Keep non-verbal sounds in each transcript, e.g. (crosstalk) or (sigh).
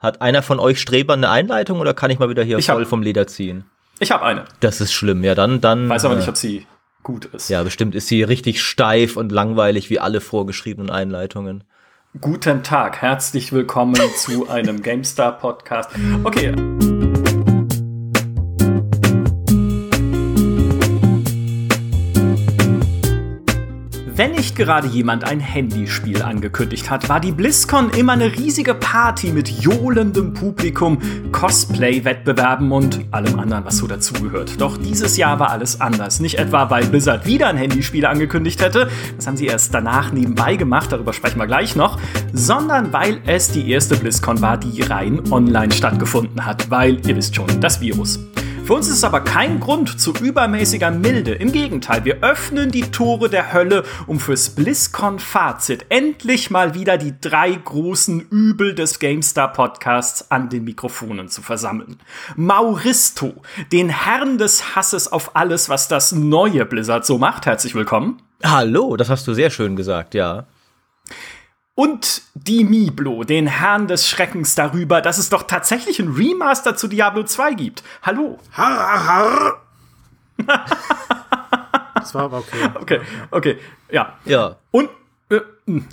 Hat einer von euch Streber eine Einleitung oder kann ich mal wieder hier Ich voll hab- vom Leder ziehen? Ich habe eine. Das ist schlimm, ja, dann, dann. Weiß aber äh, nicht, ob sie gut ist. Ja, bestimmt ist sie richtig steif und langweilig wie alle vorgeschriebenen Einleitungen. Guten Tag, herzlich willkommen zu einem (laughs) GameStar Podcast. Okay. Wenn nicht gerade jemand ein Handyspiel angekündigt hat, war die BlizzCon immer eine riesige Party mit johlendem Publikum, Cosplay-Wettbewerben und allem anderen, was so dazugehört. Doch dieses Jahr war alles anders. Nicht etwa, weil Blizzard wieder ein Handyspiel angekündigt hätte, das haben sie erst danach nebenbei gemacht, darüber sprechen wir gleich noch, sondern weil es die erste BlizzCon war, die rein online stattgefunden hat, weil, ihr wisst schon, das Virus. Für uns ist es aber kein Grund zu übermäßiger Milde. Im Gegenteil, wir öffnen die Tore der Hölle, um fürs BlizzCon-Fazit endlich mal wieder die drei großen Übel des GameStar-Podcasts an den Mikrofonen zu versammeln. Mauristo, den Herrn des Hasses auf alles, was das neue Blizzard so macht. Herzlich willkommen. Hallo, das hast du sehr schön gesagt, ja. Und die Miblo, den Herrn des Schreckens darüber, dass es doch tatsächlich ein Remaster zu Diablo 2 gibt. Hallo. Har, har. das war aber okay. (laughs) Okay, okay, ja. Ja. Und äh,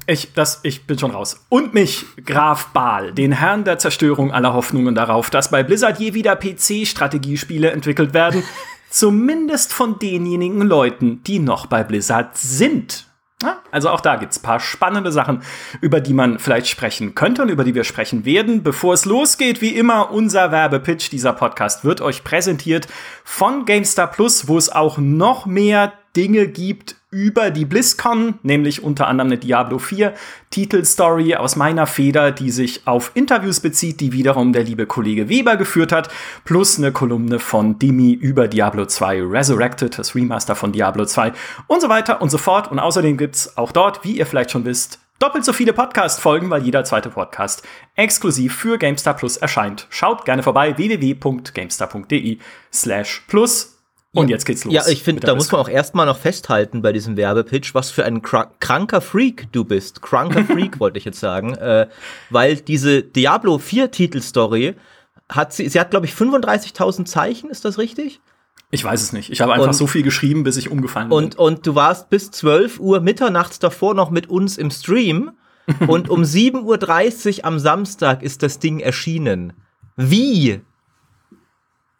ich, das, ich bin schon raus. Und mich, Graf Baal, den Herrn der Zerstörung aller Hoffnungen darauf, dass bei Blizzard je wieder PC-Strategiespiele entwickelt werden. (laughs) zumindest von denjenigen Leuten, die noch bei Blizzard sind. Ja, also auch da gibt's paar spannende Sachen, über die man vielleicht sprechen könnte und über die wir sprechen werden. Bevor es losgeht, wie immer, unser Werbepitch. Dieser Podcast wird euch präsentiert von GameStar Plus, wo es auch noch mehr Dinge gibt über die BlizzCon, nämlich unter anderem eine Diablo 4 Titelstory aus meiner Feder, die sich auf Interviews bezieht, die wiederum der liebe Kollege Weber geführt hat, plus eine Kolumne von Dimi über Diablo 2 Resurrected, das Remaster von Diablo 2 und so weiter und so fort. Und außerdem gibt's auch dort, wie ihr vielleicht schon wisst, doppelt so viele Podcast-Folgen, weil jeder zweite Podcast exklusiv für GameStar Plus erscheint. Schaut gerne vorbei, www.gamestar.de slash plus. Und jetzt geht's los. Ja, ich finde, da muss man auch erstmal noch festhalten bei diesem Werbepitch, was für ein kra kranker Freak du bist. Kranker (laughs) Freak wollte ich jetzt sagen, äh, weil diese Diablo 4 Titelstory hat sie, sie hat glaube ich 35.000 Zeichen, ist das richtig? Ich weiß es nicht. Ich habe einfach Und- so viel geschrieben, bis ich umgefallen Und, bin. und du warst bis 12 Uhr mitternachts davor noch mit uns im Stream (laughs) und um 7.30 Uhr am Samstag ist das Ding erschienen. Wie?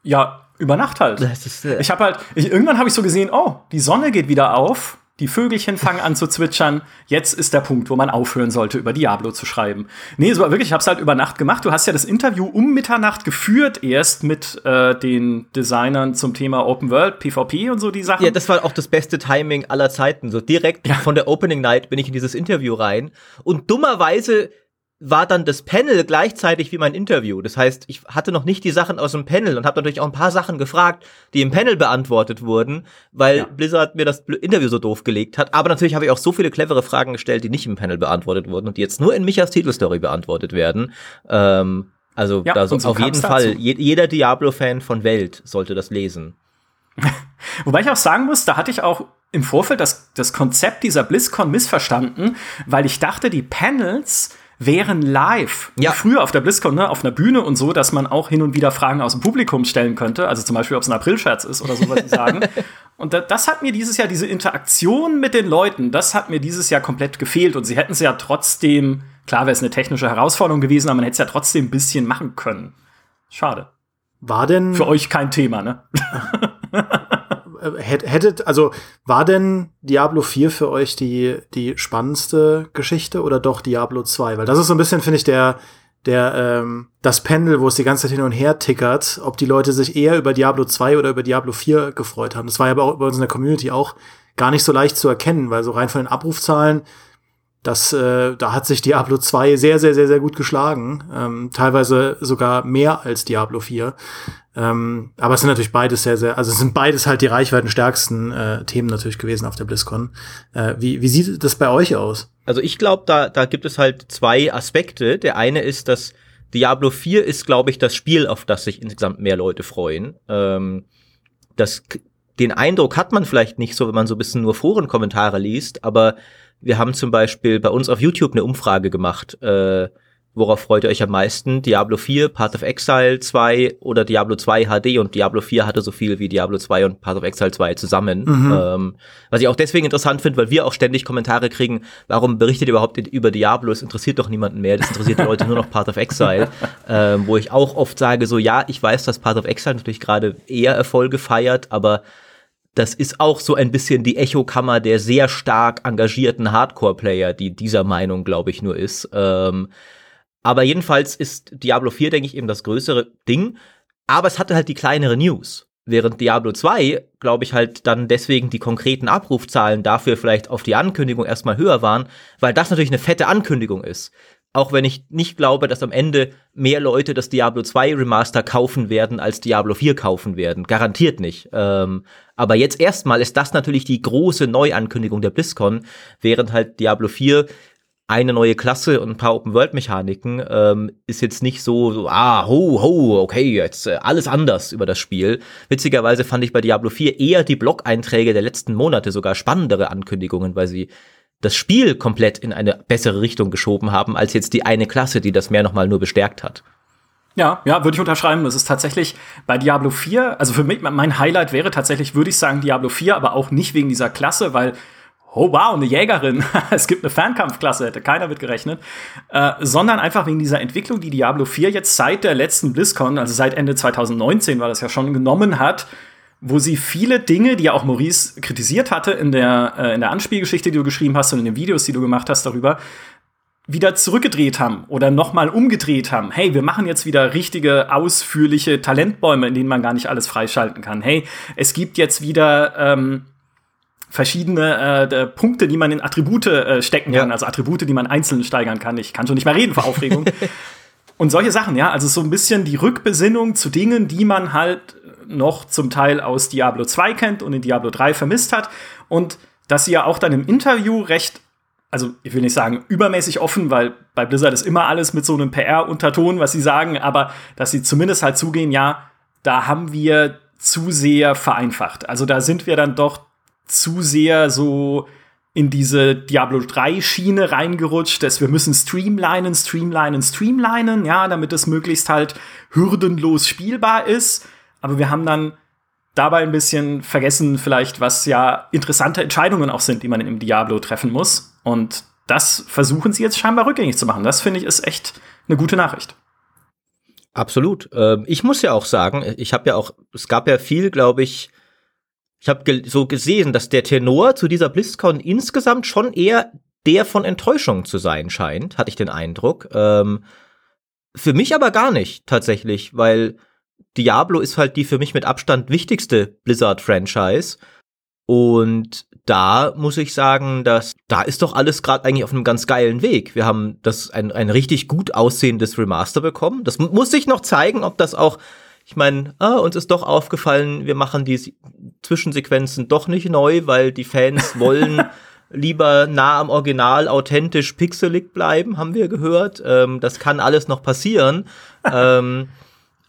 Ja, über Nacht halt. Ist, äh, Ich habe halt, ich, irgendwann habe ich so gesehen, oh, die Sonne geht wieder auf, die Vögelchen fangen an zu zwitschern. Jetzt ist der Punkt, wo man aufhören sollte, über Diablo zu schreiben. Nee, es war wirklich, ich habe es halt über Nacht gemacht. Du hast ja das Interview um Mitternacht geführt, erst mit äh, den Designern zum Thema Open World, PvP und so die Sachen. Ja, das war auch das beste Timing aller Zeiten. So direkt von der Opening Night bin ich in dieses Interview rein und dummerweise war dann das Panel gleichzeitig wie mein Interview. Das heißt, ich hatte noch nicht die Sachen aus dem Panel und habe natürlich auch ein paar Sachen gefragt, die im Panel beantwortet wurden, weil Ja. Blizzard mir das Interview so doof gelegt hat. Aber natürlich habe ich auch so viele clevere Fragen gestellt, die nicht im Panel beantwortet wurden und die jetzt nur in Michas Titelstory beantwortet werden. Ähm, also Ja, da so, auf jeden Fall, je, jeder Diablo-Fan von Welt sollte das lesen. (laughs) Wobei ich auch sagen muss, da hatte ich auch im Vorfeld das, das Konzept dieser BlizzCon missverstanden, weil ich dachte, die Panels wären live. Ja. Wie Früher auf der BlizzCon, ne, auf einer Bühne und so, dass man auch hin und wieder Fragen aus dem Publikum stellen könnte. Also zum Beispiel, ob es ein Aprilscherz ist oder so, was sie sagen. (laughs) Und da, das hat mir dieses Jahr, diese Interaktion mit den Leuten, das hat mir dieses Jahr komplett gefehlt. Und sie hätten es ja trotzdem, klar wäre es eine technische Herausforderung gewesen, aber man hätte es ja trotzdem ein bisschen machen können. Schade. War denn, Für euch kein Thema, ne? (laughs) äh, hätt- hättet, also war denn Diablo 4 für euch die, die spannendste Geschichte oder doch Diablo 2? Weil das ist so ein bisschen, finde ich, der, der, ähm, das Pendel, wo es die ganze Zeit hin und her tickert, ob die Leute sich eher über Diablo 2 oder über Diablo 4 gefreut haben. Das war ja auch bei uns in der Community auch gar nicht so leicht zu erkennen, weil so rein von den Abrufzahlen, das, äh, da hat sich Diablo 2 sehr, sehr, sehr, sehr gut geschlagen. Ähm, teilweise sogar mehr als Diablo 4. Ähm, aber es sind natürlich beides sehr, sehr, also es sind beides halt die reichweitenstärksten äh, Themen natürlich gewesen auf der BlizzCon. Äh, wie, wie sieht das bei euch aus? Also ich glaube, da, da gibt es halt zwei Aspekte. Der eine ist, dass Diablo 4 ist, glaube ich, das Spiel, auf das sich insgesamt mehr Leute freuen. Ähm, das, den Eindruck hat man vielleicht nicht so, wenn man so ein bisschen nur Forenkommentare liest, aber wir haben zum Beispiel bei uns auf YouTube eine Umfrage gemacht, äh, worauf freut ihr euch am meisten? Diablo 4, Path of Exile 2 oder Diablo 2 HD? Und Diablo 4 hatte so viel wie Diablo 2 und Path of Exile 2 zusammen. Mhm. Ähm, was ich auch deswegen interessant finde, weil wir auch ständig Kommentare kriegen, warum berichtet ihr überhaupt über Diablo? Es interessiert doch niemanden mehr. Das interessiert die Leute nur noch Path of Exile. (laughs) ähm, wo ich auch oft sage, so ja, ich weiß, dass Path of Exile natürlich gerade eher Erfolge feiert, aber das ist auch so ein bisschen die Echokammer der sehr stark engagierten Hardcore-Player, die dieser Meinung, glaube ich, nur ist. Ähm, aber jedenfalls ist Diablo 4, denke ich, eben das größere Ding. Aber es hatte halt die kleinere News. Während Diablo 2, glaube ich, halt dann deswegen die konkreten Abrufzahlen dafür vielleicht auf die Ankündigung erstmal höher waren, weil das natürlich eine fette Ankündigung ist. Auch wenn ich nicht glaube, dass am Ende mehr Leute das Diablo 2 Remaster kaufen werden, als Diablo 4 kaufen werden. Garantiert nicht. Ähm, aber jetzt erstmal ist das natürlich die große Neuankündigung der BlizzCon, während halt Diablo 4 eine neue Klasse und ein paar Open-World-Mechaniken ähm, ist jetzt nicht so, so, ah, ho, ho, okay, jetzt äh, alles anders über das Spiel. Witzigerweise fand ich bei Diablo 4 eher die Blog-Einträge der letzten Monate sogar spannendere Ankündigungen, weil sie das Spiel komplett in eine bessere Richtung geschoben haben, als jetzt die eine Klasse, die das mehr nochmal nur bestärkt hat. Ja, ja, würde ich unterschreiben. Das ist tatsächlich bei Diablo 4, also für mich, mein Highlight wäre tatsächlich, würde ich sagen, Diablo 4, aber auch nicht wegen dieser Klasse, weil, oh wow, eine Jägerin, (laughs) es gibt eine Fernkampfklasse, hätte keiner mit gerechnet, äh, sondern einfach wegen dieser Entwicklung, die Diablo 4 jetzt seit der letzten BlizzCon, also seit Ende 2019 war das ja schon genommen hat, wo sie viele Dinge, die ja auch Maurice kritisiert hatte in der, äh, in der Anspielgeschichte, die du geschrieben hast und in den Videos, die du gemacht hast darüber, wieder zurückgedreht haben oder nochmal umgedreht haben. Hey, wir machen jetzt wieder richtige, ausführliche Talentbäume, in denen man gar nicht alles freischalten kann. Hey, es gibt jetzt wieder ähm, verschiedene äh, Punkte, die man in Attribute äh, stecken kann, ja. also Attribute, die man einzeln steigern kann. Ich kann schon nicht mehr reden vor (laughs) Aufregung. Und solche Sachen, ja, also so ein bisschen die Rückbesinnung zu Dingen, die man halt noch zum Teil aus Diablo 2 kennt und in Diablo 3 vermisst hat. Und dass sie ja auch dann im Interview recht, also ich will nicht sagen übermäßig offen, weil bei Blizzard ist immer alles mit so einem PR-Unterton, was sie sagen, aber dass sie zumindest halt zugehen, ja, da haben wir zu sehr vereinfacht. Also da sind wir dann doch zu sehr so in diese Diablo 3 Schiene reingerutscht, dass wir müssen streamlinen, streamlinen, streamlinen, ja, damit es möglichst halt hürdenlos spielbar ist aber wir haben dann dabei ein bisschen vergessen, vielleicht, was ja interessante Entscheidungen auch sind, die man im Diablo treffen muss. Und das versuchen sie jetzt scheinbar rückgängig zu machen. Das finde ich ist echt eine gute Nachricht. Absolut. Ähm, ich muss ja auch sagen, ich habe ja auch, es gab ja viel, glaube ich, ich habe ge so gesehen, dass der Tenor zu dieser BlizzCon insgesamt schon eher der von Enttäuschung zu sein scheint, hatte ich den Eindruck. Ähm, für mich aber gar nicht tatsächlich, weil Diablo ist halt die für mich mit Abstand wichtigste Blizzard-Franchise. Und da muss ich sagen, dass da ist doch alles gerade eigentlich auf einem ganz geilen Weg. Wir haben das ein, ein richtig gut aussehendes Remaster bekommen. Das muss sich noch zeigen, ob das auch, ich meine, ah, uns ist doch aufgefallen, wir machen die Zwischensequenzen doch nicht neu, weil die Fans (laughs) wollen lieber nah am Original, authentisch, pixelig bleiben, haben wir gehört. Ähm, das kann alles noch passieren. (laughs) ähm,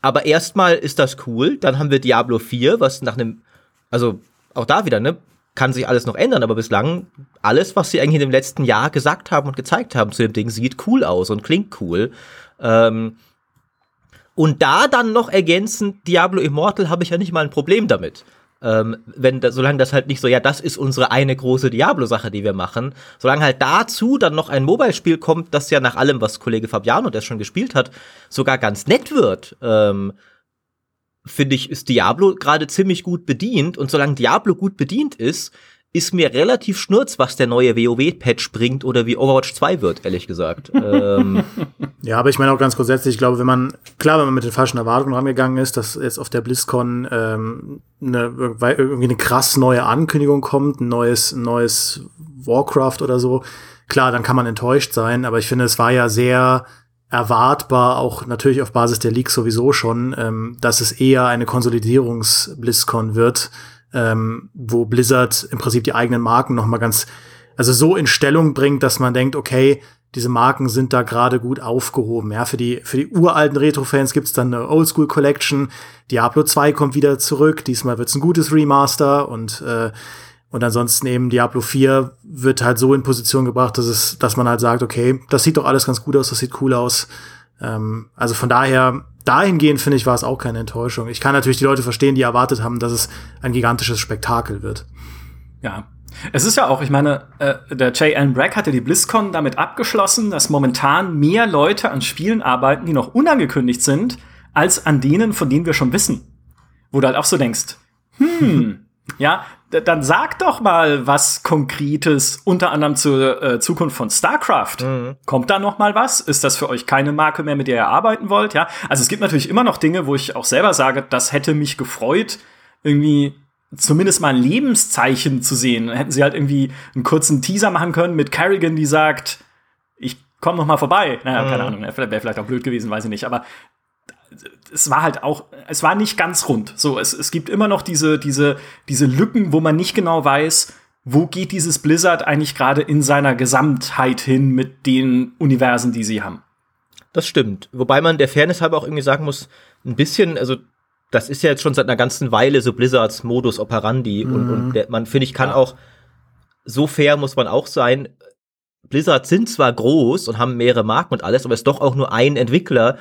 aber erstmal ist das cool. Dann haben wir Diablo 4, was nach einem, also auch da wieder, ne, kann sich alles noch ändern, aber bislang alles, was sie eigentlich in dem letzten Jahr gesagt haben und gezeigt haben zu dem Ding, sieht cool aus und klingt cool. Ähm, und da dann noch ergänzend Diablo Immortal habe ich ja nicht mal ein Problem damit. Ähm, wenn da, solange das halt nicht so, ja, das ist unsere eine große Diablo-Sache, die wir machen, solange halt dazu dann noch ein Mobile-Spiel kommt, das ja nach allem, was Kollege Fabiano, der schon gespielt hat, sogar ganz nett wird, ähm, finde ich, ist Diablo gerade ziemlich gut bedient. Und solange Diablo gut bedient ist, ist mir relativ schnurz, was der neue WoW-Patch bringt oder wie Overwatch 2 wird, ehrlich gesagt. (laughs) ähm. Ja, aber ich meine auch ganz grundsätzlich, ich glaube, wenn man, klar, wenn man mit den falschen Erwartungen rangegangen ist, dass jetzt auf der BlizzCon ähm, eine, irgendwie eine krass neue Ankündigung kommt, ein neues, neues Warcraft oder so, klar, dann kann man enttäuscht sein, aber ich finde, es war ja sehr erwartbar, auch natürlich auf Basis der Leaks sowieso schon, ähm, dass es eher eine Konsolidierungs-BlizzCon wird, ähm, wo Blizzard im Prinzip die eigenen Marken noch mal ganz, also so in Stellung bringt, dass man denkt, okay, diese Marken sind da gerade gut aufgehoben. Ja, für die, für die uralten Retro-Fans gibt's dann eine Oldschool Collection. Diablo 2 kommt wieder zurück. Diesmal wird's ein gutes Remaster und äh, Und ansonsten eben Diablo 4 wird halt so in Position gebracht, dass es, dass man halt sagt, okay, das sieht doch alles ganz gut aus, das sieht cool aus. Ähm, also von daher, dahingehend finde ich, war es auch keine Enttäuschung. Ich kann natürlich die Leute verstehen, die erwartet haben, dass es ein gigantisches Spektakel wird. Ja. Es ist ja auch, ich meine, äh, der J.N. Brack hatte die BlizzCon damit abgeschlossen, dass momentan mehr Leute an Spielen arbeiten, die noch unangekündigt sind, als an denen, von denen wir schon wissen. Wo du halt auch so denkst, hm, (laughs) ja, dann sag doch mal was Konkretes, unter anderem zur äh, Zukunft von StarCraft. Mhm. Kommt da noch mal was? Ist das für euch keine Marke mehr, mit der ihr arbeiten wollt? Ja, also es gibt natürlich immer noch Dinge, wo ich auch selber sage, das hätte mich gefreut, irgendwie zumindest mal ein Lebenszeichen zu sehen. Dann hätten sie halt irgendwie einen kurzen Teaser machen können mit Kerrigan, die sagt, ich komm noch mal vorbei. Naja, mhm. keine Ahnung, wäre vielleicht auch blöd gewesen, weiß ich nicht. Aber es war halt auch, es war nicht ganz rund. So, es, es gibt immer noch diese, diese, diese Lücken, wo man nicht genau weiß, wo geht dieses Blizzard eigentlich gerade in seiner Gesamtheit hin mit den Universen, die sie haben. Das stimmt. Wobei man der Fairness halber auch irgendwie sagen muss, ein bisschen, also das ist ja jetzt schon seit einer ganzen Weile so Blizzards Modus operandi mhm. und, und der, man finde ich kann ja. auch so fair muss man auch sein. Blizzard sind zwar groß und haben mehrere Marken und alles, aber es ist doch auch nur ein Entwickler,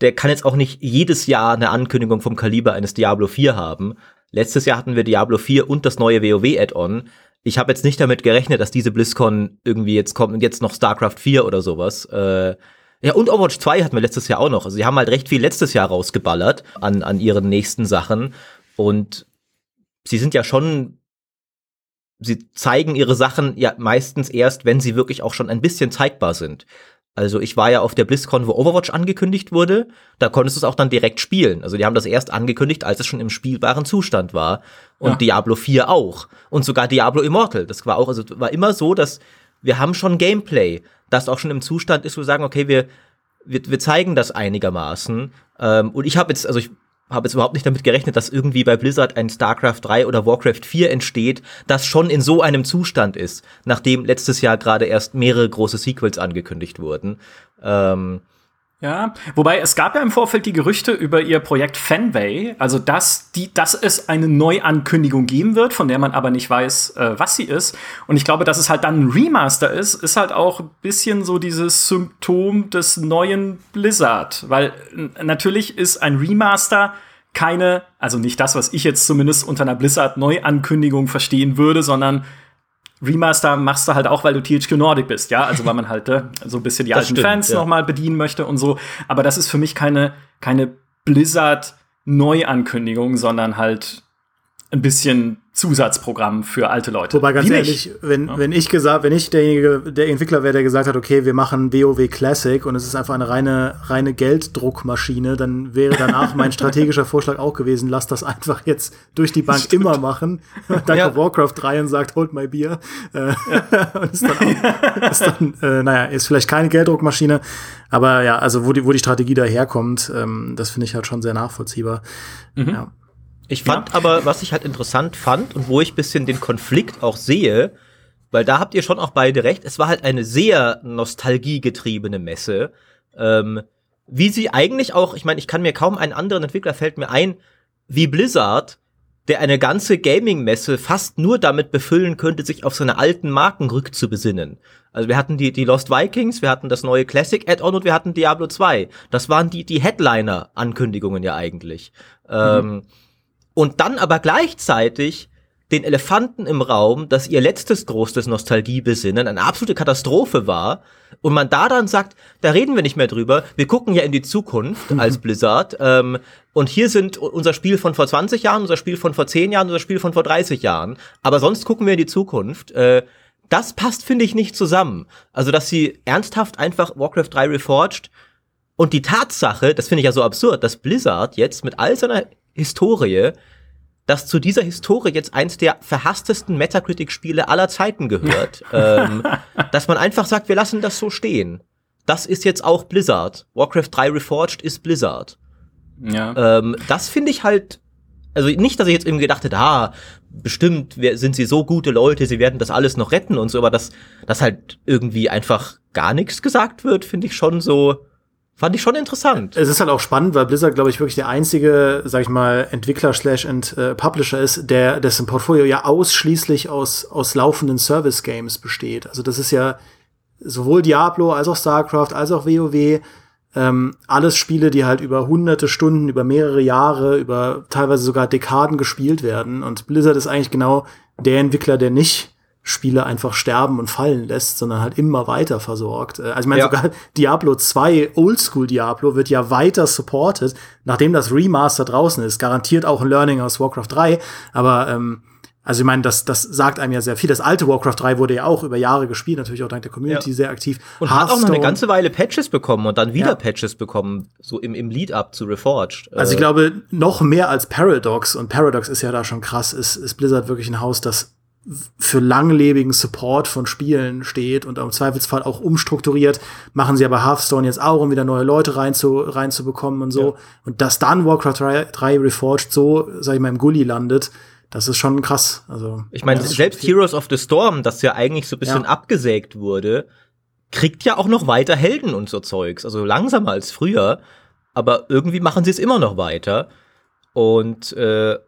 der kann jetzt auch nicht jedes Jahr eine Ankündigung vom Kaliber eines Diablo 4 haben. Letztes Jahr hatten wir Diablo 4 und das neue WoW-Add-on. Ich habe jetzt nicht damit gerechnet, dass diese BlizzCon irgendwie jetzt kommt und jetzt noch StarCraft 4 oder sowas. Äh, ja, und Overwatch 2 hatten wir letztes Jahr auch noch. Also sie haben halt recht viel letztes Jahr rausgeballert an, an ihren nächsten Sachen. Und sie sind ja schon, sie zeigen ihre Sachen ja meistens erst, wenn sie wirklich auch schon ein bisschen zeigbar sind. Also ich war ja auf der BlizzCon, wo Overwatch angekündigt wurde. Da konntest du es auch dann direkt spielen. Also die haben das erst angekündigt, als es schon im spielbaren Zustand war. Und ja. Diablo 4 auch. Und sogar Diablo Immortal. Das war auch, also war immer so, dass wir haben schon Gameplay, das auch schon im Zustand ist, wo wir sagen, okay, wir, wir, wir zeigen das einigermaßen. Ähm, und ich habe jetzt, also ich habe jetzt überhaupt nicht damit gerechnet, dass irgendwie bei Blizzard ein StarCraft 3 oder Warcraft 4 entsteht, das schon in so einem Zustand ist, nachdem letztes Jahr gerade erst mehrere große Sequels angekündigt wurden. Ähm, ja, wobei es gab ja im Vorfeld die Gerüchte über ihr Projekt Fenway, also dass, die, dass es eine Neuankündigung geben wird, von der man aber nicht weiß, äh, was sie ist. Und ich glaube, dass es halt dann ein Remaster ist, ist halt auch ein bisschen so dieses Symptom des neuen Blizzard. Weil natürlich ist ein Remaster keine, also nicht das, was ich jetzt zumindest unter einer Blizzard-Neuankündigung verstehen würde, sondern Remaster machst du halt auch, weil du THQ Nordic bist, ja, also weil man halt äh, so ein bisschen die das alten stimmt, Fans ja. noch mal bedienen möchte und so. Aber das ist für mich keine keine Blizzard Neuankündigung, sondern halt ein bisschen Zusatzprogramm für alte Leute. Wobei ganz Wie ehrlich, nicht? wenn, ja. wenn ich gesagt, wenn ich derjenige, der Entwickler wäre, der gesagt hat, okay, wir machen WoW Classic und es ist einfach eine reine, reine Gelddruckmaschine, dann wäre danach mein strategischer Vorschlag auch gewesen, lass das einfach jetzt durch die Bank Stimmt. immer machen. (laughs) Dann ja. Warcraft 3 und sagt, hold my beer. Äh, ja. (laughs) und ist dann, auch, ist dann äh, naja, ist vielleicht keine Gelddruckmaschine, aber ja, also wo die, wo die Strategie daherkommt, ähm, das finde ich halt schon sehr nachvollziehbar. Mhm. Ja. Ich fand ja. aber, was ich halt interessant fand und wo ich bisschen den Konflikt auch sehe, weil da habt ihr schon auch beide recht, es war halt eine sehr nostalgiegetriebene Messe. Ähm, wie sie eigentlich auch, ich meine, ich kann mir kaum einen anderen Entwickler fällt mir ein, wie Blizzard, der eine ganze Gaming-Messe fast nur damit befüllen könnte, sich auf seine alten Marken rückzubesinnen. Also wir hatten die, die Lost Vikings, wir hatten das neue Classic Add-on und wir hatten Diablo 2. Das waren die, die Headliner-Ankündigungen ja eigentlich. Mhm. Ähm, und dann aber gleichzeitig den Elefanten im Raum, dass ihr letztes großes Nostalgiebesinnen eine absolute Katastrophe war und man da dann sagt, da reden wir nicht mehr drüber, wir gucken ja in die Zukunft als Blizzard ähm, und hier sind unser Spiel von vor 20 Jahren, unser Spiel von vor 10 Jahren, unser Spiel von vor 30 Jahren, aber sonst gucken wir in die Zukunft. Äh, das passt, finde ich, nicht zusammen. Also, dass sie ernsthaft einfach Warcraft 3 Reforged und die Tatsache, das finde ich ja so absurd, dass Blizzard jetzt mit all seiner Historie, dass zu dieser Historie jetzt eins der verhasstesten Metacritic-Spiele aller Zeiten gehört. (laughs) ähm, dass man einfach sagt, wir lassen das so stehen. Das ist jetzt auch Blizzard. Warcraft 3 Reforged ist Blizzard. Ja. Ähm, das finde ich halt, also nicht, dass ich jetzt irgendwie gedacht hätte, ah, bestimmt sind sie so gute Leute, sie werden das alles noch retten und so, aber dass, dass halt irgendwie einfach gar nichts gesagt wird, finde ich schon so, Fand ich schon interessant. Es ist halt auch spannend, weil Blizzard, glaube ich, wirklich der einzige, sag ich mal, Entwickler slash äh, Publisher ist, der dessen Portfolio ja ausschließlich aus, aus laufenden Service-Games besteht. Also das ist ja sowohl Diablo als auch StarCraft als auch WoW ähm, alles Spiele, die halt über hunderte Stunden, über mehrere Jahre, über teilweise sogar Dekaden gespielt werden. Und Blizzard ist eigentlich genau der Entwickler, der nicht Spiele einfach sterben und fallen lässt, sondern halt immer weiter versorgt. Äh, also ich meine, ja. sogar (laughs) Diablo 2, Oldschool Diablo, wird ja weiter supported, nachdem das Remaster draußen ist. Garantiert auch ein Learning aus Warcraft 3, aber ähm, also ich meine, das, das sagt einem ja sehr viel. Das alte Warcraft 3 wurde ja auch über Jahre gespielt, natürlich auch dank der Community ja. sehr aktiv. Und hat auch noch eine ganze Weile Patches bekommen und dann wieder ja. Patches bekommen, so im, im Lead-Up zu Reforged. Also ich äh, glaube, noch mehr als Paradox, und Paradox ist ja da schon krass, ist, ist Blizzard wirklich ein Haus, das für langlebigen Support von Spielen steht und im Zweifelsfall auch umstrukturiert, machen sie aber Hearthstone jetzt auch, um wieder neue Leute reinzu, reinzubekommen und so. Ja. Und dass dann Warcraft 3, 3 Reforged so, sag ich mal, im Gully landet, das ist schon krass. Also, ich meine, selbst Heroes of the Storm, das ja eigentlich so ein bisschen ja. abgesägt wurde, kriegt ja auch noch weiter Helden und so Zeugs. Also langsamer als früher, aber irgendwie machen sie es immer noch weiter. Und äh,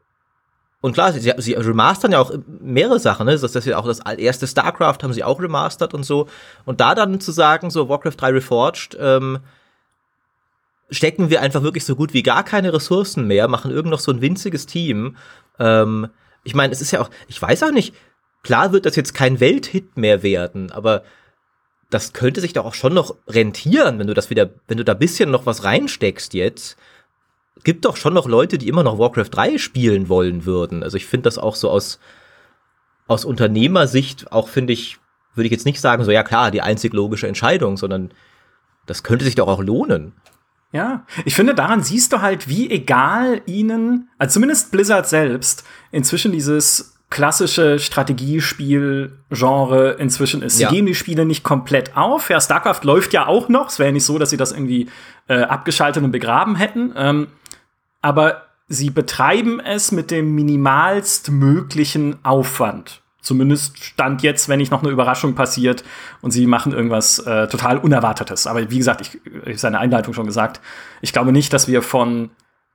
und klar, sie, sie remastern ja auch mehrere Sachen, ne? Das ist ja auch das erste StarCraft haben sie auch remastert und so. Und da dann zu sagen, so Warcraft 3 Reforged, ähm, stecken wir einfach wirklich so gut wie gar keine Ressourcen mehr, machen irgend noch so ein winziges Team ähm, ich meine, es ist ja auch, ich weiß auch nicht, klar wird das jetzt kein Welthit mehr werden, aber das könnte sich doch auch schon noch rentieren, wenn du das wieder, wenn du da bisschen noch was reinsteckst jetzt. Gibt doch schon noch Leute, die immer noch Warcraft 3 spielen wollen würden. Also ich finde das auch so aus, aus Unternehmersicht auch finde ich, würde ich jetzt nicht sagen, so ja klar, die einzig logische Entscheidung, sondern das könnte sich doch auch lohnen. Ja, ich finde, daran siehst du halt, wie egal ihnen, also zumindest Blizzard selbst, inzwischen dieses klassische Strategiespiel-Genre inzwischen ist. Sie ja. geben die Spiele nicht komplett auf. Ja, StarCraft läuft ja auch noch. Es wäre ja nicht so, dass sie das irgendwie äh, abgeschaltet und begraben hätten. Ähm, aber sie betreiben es mit dem minimalst möglichen Aufwand. Zumindest stand jetzt, wenn nicht noch eine Überraschung passiert und sie machen irgendwas äh, total Unerwartetes. Aber wie gesagt, ich, ich seine Einleitung schon gesagt, ich glaube nicht, dass wir von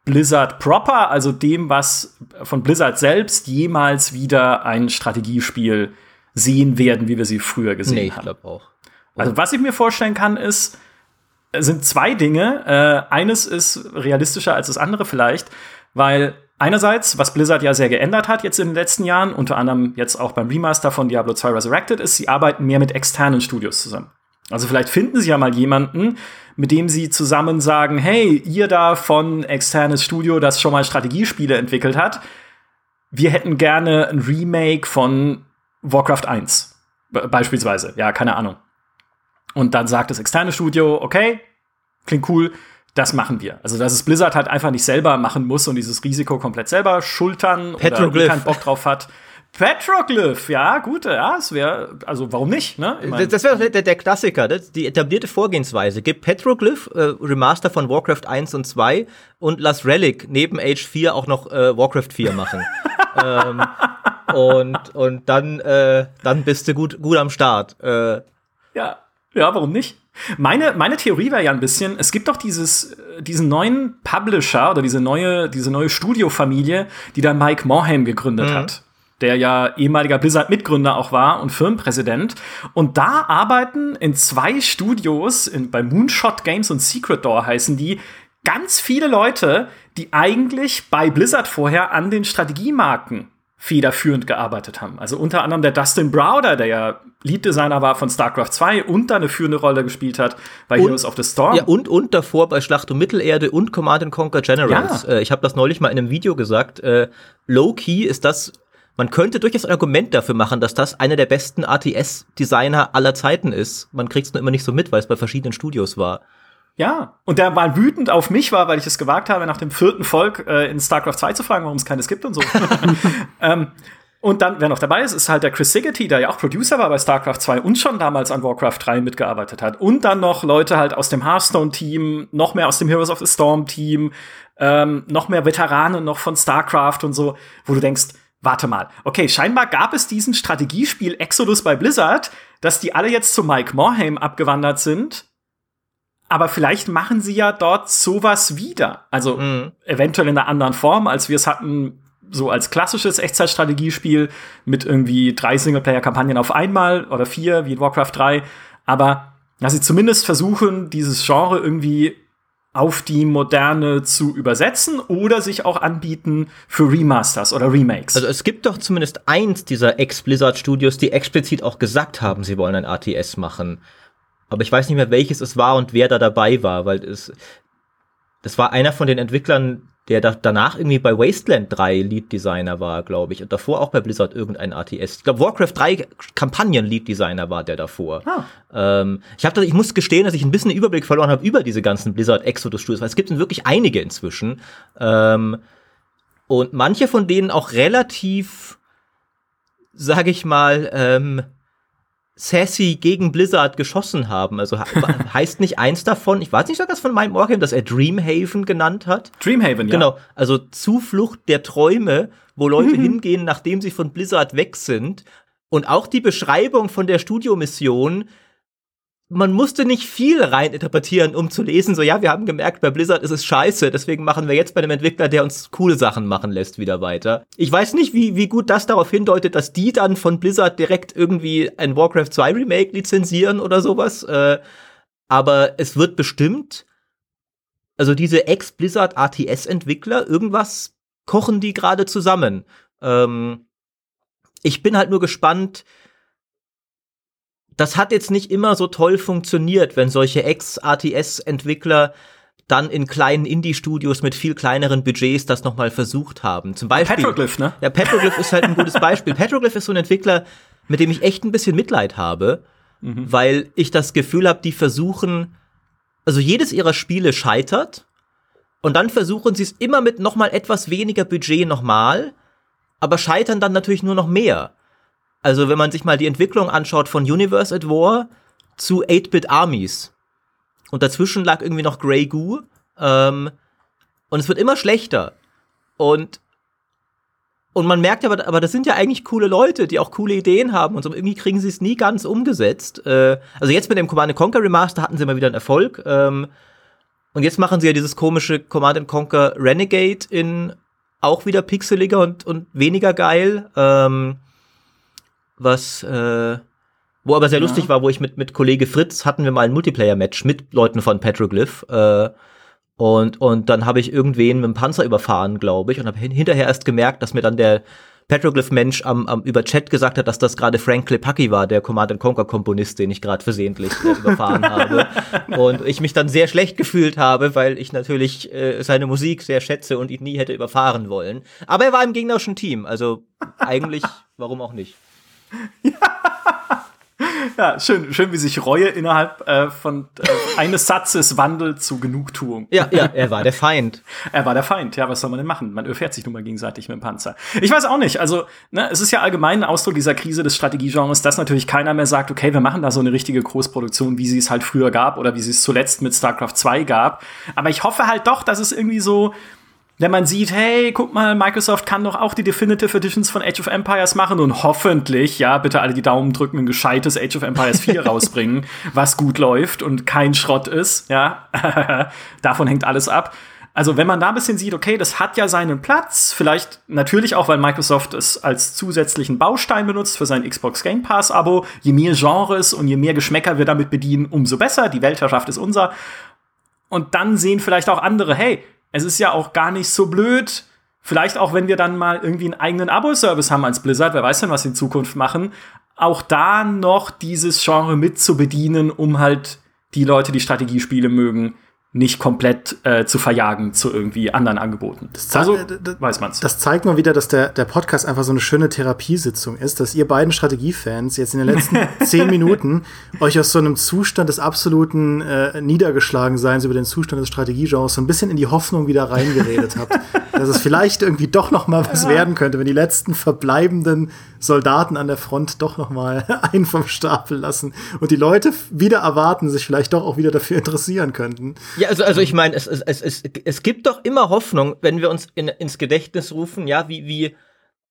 Blizzard proper, also dem, was von Blizzard selbst jemals wieder ein Strategiespiel sehen werden, wie wir sie früher gesehen nee, ich haben. Auch. Also was ich mir vorstellen kann, ist, sind zwei Dinge. Äh, eines ist realistischer als das andere vielleicht, weil Einerseits, was Blizzard ja sehr geändert hat jetzt in den letzten Jahren, unter anderem jetzt auch beim Remaster von Diablo 2 Resurrected, ist, sie arbeiten mehr mit externen Studios zusammen. Also vielleicht finden sie ja mal jemanden, mit dem sie zusammen sagen, hey, ihr da von externes Studio, das schon mal Strategiespiele entwickelt hat, wir hätten gerne ein Remake von Warcraft 1. Beispielsweise. Ja, keine Ahnung. Und dann sagt das externe Studio, okay, klingt cool, das machen wir. Also, dass es Blizzard halt einfach nicht selber machen muss und dieses Risiko komplett selber schultern Petroglyph. oder keinen Bock drauf hat. Petroglyph, ja, gut, ja, es wäre, also warum nicht, ne? Ich mein, das wäre der, der, Klassiker, das, die etablierte Vorgehensweise. Gib Petroglyph, äh, Remaster von Warcraft 1 und 2 und lass Relic neben Age 4 auch noch äh, Warcraft 4 machen. (laughs) ähm, und, und dann, äh, dann bist du gut, gut am Start. Äh, ja, ja, warum nicht? Meine, meine Theorie wäre ja ein bisschen, es gibt doch dieses, diesen neuen Publisher oder diese neue, diese neue Studiofamilie, die da Mike Morhaime gegründet mhm. hat. Der ja ehemaliger Blizzard-Mitgründer auch war und Firmenpräsident. Und da arbeiten in zwei Studios, in, bei Moonshot Games und Secret Door heißen die, ganz viele Leute, die eigentlich bei Blizzard vorher an den Strategiemarken federführend gearbeitet haben. Also unter anderem der Dustin Browder, der ja Lead-Designer war von StarCraft 2 und da eine führende Rolle gespielt hat bei und, Heroes of the Storm. Ja, und, und davor bei Schlacht um Mittelerde und Command Conquer Generals. Ja. Äh, ich habe das neulich mal in einem Video gesagt. Äh, Low-Key ist das man könnte durchaus ein Argument dafür machen, dass das einer der besten ATS-Designer aller Zeiten ist. Man kriegt es nur immer nicht so mit, weil es bei verschiedenen Studios war. Ja, und der mal wütend auf mich war, weil ich es gewagt habe, nach dem vierten Volk äh, in StarCraft 2 zu fragen, warum es keines gibt und so. (laughs) ähm, und dann, wer noch dabei ist, ist halt der Chris Siggety, der ja auch Producer war bei StarCraft 2 und schon damals an Warcraft 3 mitgearbeitet hat. Und dann noch Leute halt aus dem Hearthstone-Team, noch mehr aus dem Heroes of the Storm-Team, ähm, noch mehr Veteranen noch von StarCraft und so, wo du denkst, warte mal, okay, scheinbar gab es diesen Strategiespiel Exodus bei Blizzard, dass die alle jetzt zu Mike Morhaime abgewandert sind aber vielleicht machen sie ja dort sowas wieder. Also mhm. eventuell in einer anderen Form, als wir es hatten, so als klassisches Echtzeitstrategiespiel mit irgendwie drei Singleplayer-Kampagnen auf einmal oder vier, wie in Warcraft 3. Aber dass sie zumindest versuchen, dieses Genre irgendwie auf die Moderne zu übersetzen oder sich auch anbieten für Remasters oder Remakes. Also es gibt doch zumindest eins dieser Ex-Blizzard-Studios, die explizit auch gesagt haben, sie wollen ein ATS machen. Aber ich weiß nicht mehr, welches es war und wer da dabei war, weil es, das war einer von den Entwicklern, der da, danach irgendwie bei Wasteland 3 Lead Designer war, glaube ich, und davor auch bei Blizzard irgendein ATS. Ich glaube, Warcraft 3 Kampagnen Lead Designer war der davor. Ah. Ähm, ich, hab ich muss gestehen, dass ich ein bisschen den Überblick verloren habe über diese ganzen Blizzard Exodus Studios, weil es gibt wirklich einige inzwischen. Ähm, und manche von denen auch relativ, sag ich mal, ähm, sassy gegen Blizzard geschossen haben. Also (laughs) heißt nicht eins davon, ich weiß nicht, das von meinem Organ, dass er Dreamhaven genannt hat. Dreamhaven, ja. Genau, also Zuflucht der Träume, wo Leute mhm. hingehen, nachdem sie von Blizzard weg sind. Und auch die Beschreibung von der Studiomission man musste nicht viel rein interpretieren, um zu lesen, so ja, wir haben gemerkt, bei Blizzard ist es scheiße, deswegen machen wir jetzt bei einem Entwickler, der uns coole Sachen machen lässt, wieder weiter. Ich weiß nicht, wie, wie gut das darauf hindeutet, dass die dann von Blizzard direkt irgendwie ein Warcraft 2 Remake lizenzieren oder sowas. Äh, aber es wird bestimmt, also diese Ex-Blizzard ATS-Entwickler, irgendwas kochen die gerade zusammen. Ähm, ich bin halt nur gespannt, das hat jetzt nicht immer so toll funktioniert, wenn solche Ex-ATS-Entwickler dann in kleinen Indie-Studios mit viel kleineren Budgets das nochmal versucht haben. Zum Beispiel. Petroglyph, ne? Ja, Petroglyph ist halt ein gutes Beispiel. (laughs) Petroglyph ist so ein Entwickler, mit dem ich echt ein bisschen Mitleid habe, mhm. weil ich das Gefühl habe, die versuchen, also jedes ihrer Spiele scheitert und dann versuchen sie es immer mit nochmal etwas weniger Budget nochmal, aber scheitern dann natürlich nur noch mehr. Also wenn man sich mal die Entwicklung anschaut von Universe at War zu 8-Bit Armies und dazwischen lag irgendwie noch Grey Goo ähm, und es wird immer schlechter und und man merkt aber, aber das sind ja eigentlich coole Leute, die auch coole Ideen haben und so irgendwie kriegen sie es nie ganz umgesetzt. Äh, also jetzt mit dem Command Conquer Remaster hatten sie mal wieder einen Erfolg. Ähm, und jetzt machen sie ja dieses komische Command Conquer Renegade in auch wieder pixeliger und, und weniger geil. Ähm, was, äh, wo aber sehr ja. lustig war, wo ich mit, mit Kollege Fritz hatten wir mal ein Multiplayer-Match mit Leuten von Petroglyph. Äh, und, und dann habe ich irgendwen mit dem Panzer überfahren, glaube ich, und habe hinterher erst gemerkt, dass mir dann der Petroglyph-Mensch am, am, über Chat gesagt hat, dass das gerade Frank Klepacki war, der Command Conquer-Komponist, den ich gerade versehentlich äh, überfahren (laughs) habe. Und ich mich dann sehr schlecht gefühlt habe, weil ich natürlich äh, seine Musik sehr schätze und ihn nie hätte überfahren wollen. Aber er war im gegnerischen Team, also eigentlich, warum auch nicht. (laughs) ja, schön, schön, wie sich Reue innerhalb äh, von äh, eines Satzes wandelt zu Genugtuung. Ja, ja, er war der Feind. (laughs) er war der Feind. Ja, was soll man denn machen? Man überfährt sich nun mal gegenseitig mit dem Panzer. Ich weiß auch nicht. Also, ne, es ist ja allgemein ein Ausdruck dieser Krise des Strategiegenres, dass natürlich keiner mehr sagt, okay, wir machen da so eine richtige Großproduktion, wie sie es halt früher gab oder wie sie es zuletzt mit StarCraft 2 gab. Aber ich hoffe halt doch, dass es irgendwie so wenn man sieht, hey, guck mal, Microsoft kann doch auch die Definitive Editions von Age of Empires machen und hoffentlich, ja, bitte alle die Daumen drücken, ein gescheites Age of Empires 4 (laughs) rausbringen, was gut läuft und kein Schrott ist, ja. (laughs) Davon hängt alles ab. Also, wenn man da ein bisschen sieht, okay, das hat ja seinen Platz, vielleicht natürlich auch, weil Microsoft es als zusätzlichen Baustein benutzt für sein Xbox Game Pass Abo. Je mehr Genres und je mehr Geschmäcker wir damit bedienen, umso besser. Die Weltherrschaft ist unser. Und dann sehen vielleicht auch andere, hey, es ist ja auch gar nicht so blöd. Vielleicht auch, wenn wir dann mal irgendwie einen eigenen Abo-Service haben als Blizzard, wer weiß denn, was sie in Zukunft machen, auch da noch dieses Genre mit zu bedienen, um halt die Leute, die Strategiespiele mögen, nicht komplett äh, zu verjagen zu irgendwie anderen Angeboten. Das also äh, weiß man's. Das zeigt mal wieder, dass der, der Podcast einfach so eine schöne Therapiesitzung ist, dass ihr beiden Strategiefans jetzt in den letzten (laughs) zehn Minuten euch aus so einem Zustand des absoluten äh, Niedergeschlagenseins über den Zustand des Strategiegenres so ein bisschen in die Hoffnung wieder reingeredet habt, (laughs) dass es vielleicht irgendwie doch noch mal was ja. werden könnte, wenn die letzten verbleibenden Soldaten an der Front doch noch mal (laughs) einen vom Stapel lassen und die Leute wieder erwarten, sich vielleicht doch auch wieder dafür interessieren könnten. Ja, also, also ich meine, es, es, es, es, es gibt doch immer Hoffnung, wenn wir uns in, ins Gedächtnis rufen, ja, wie, wie,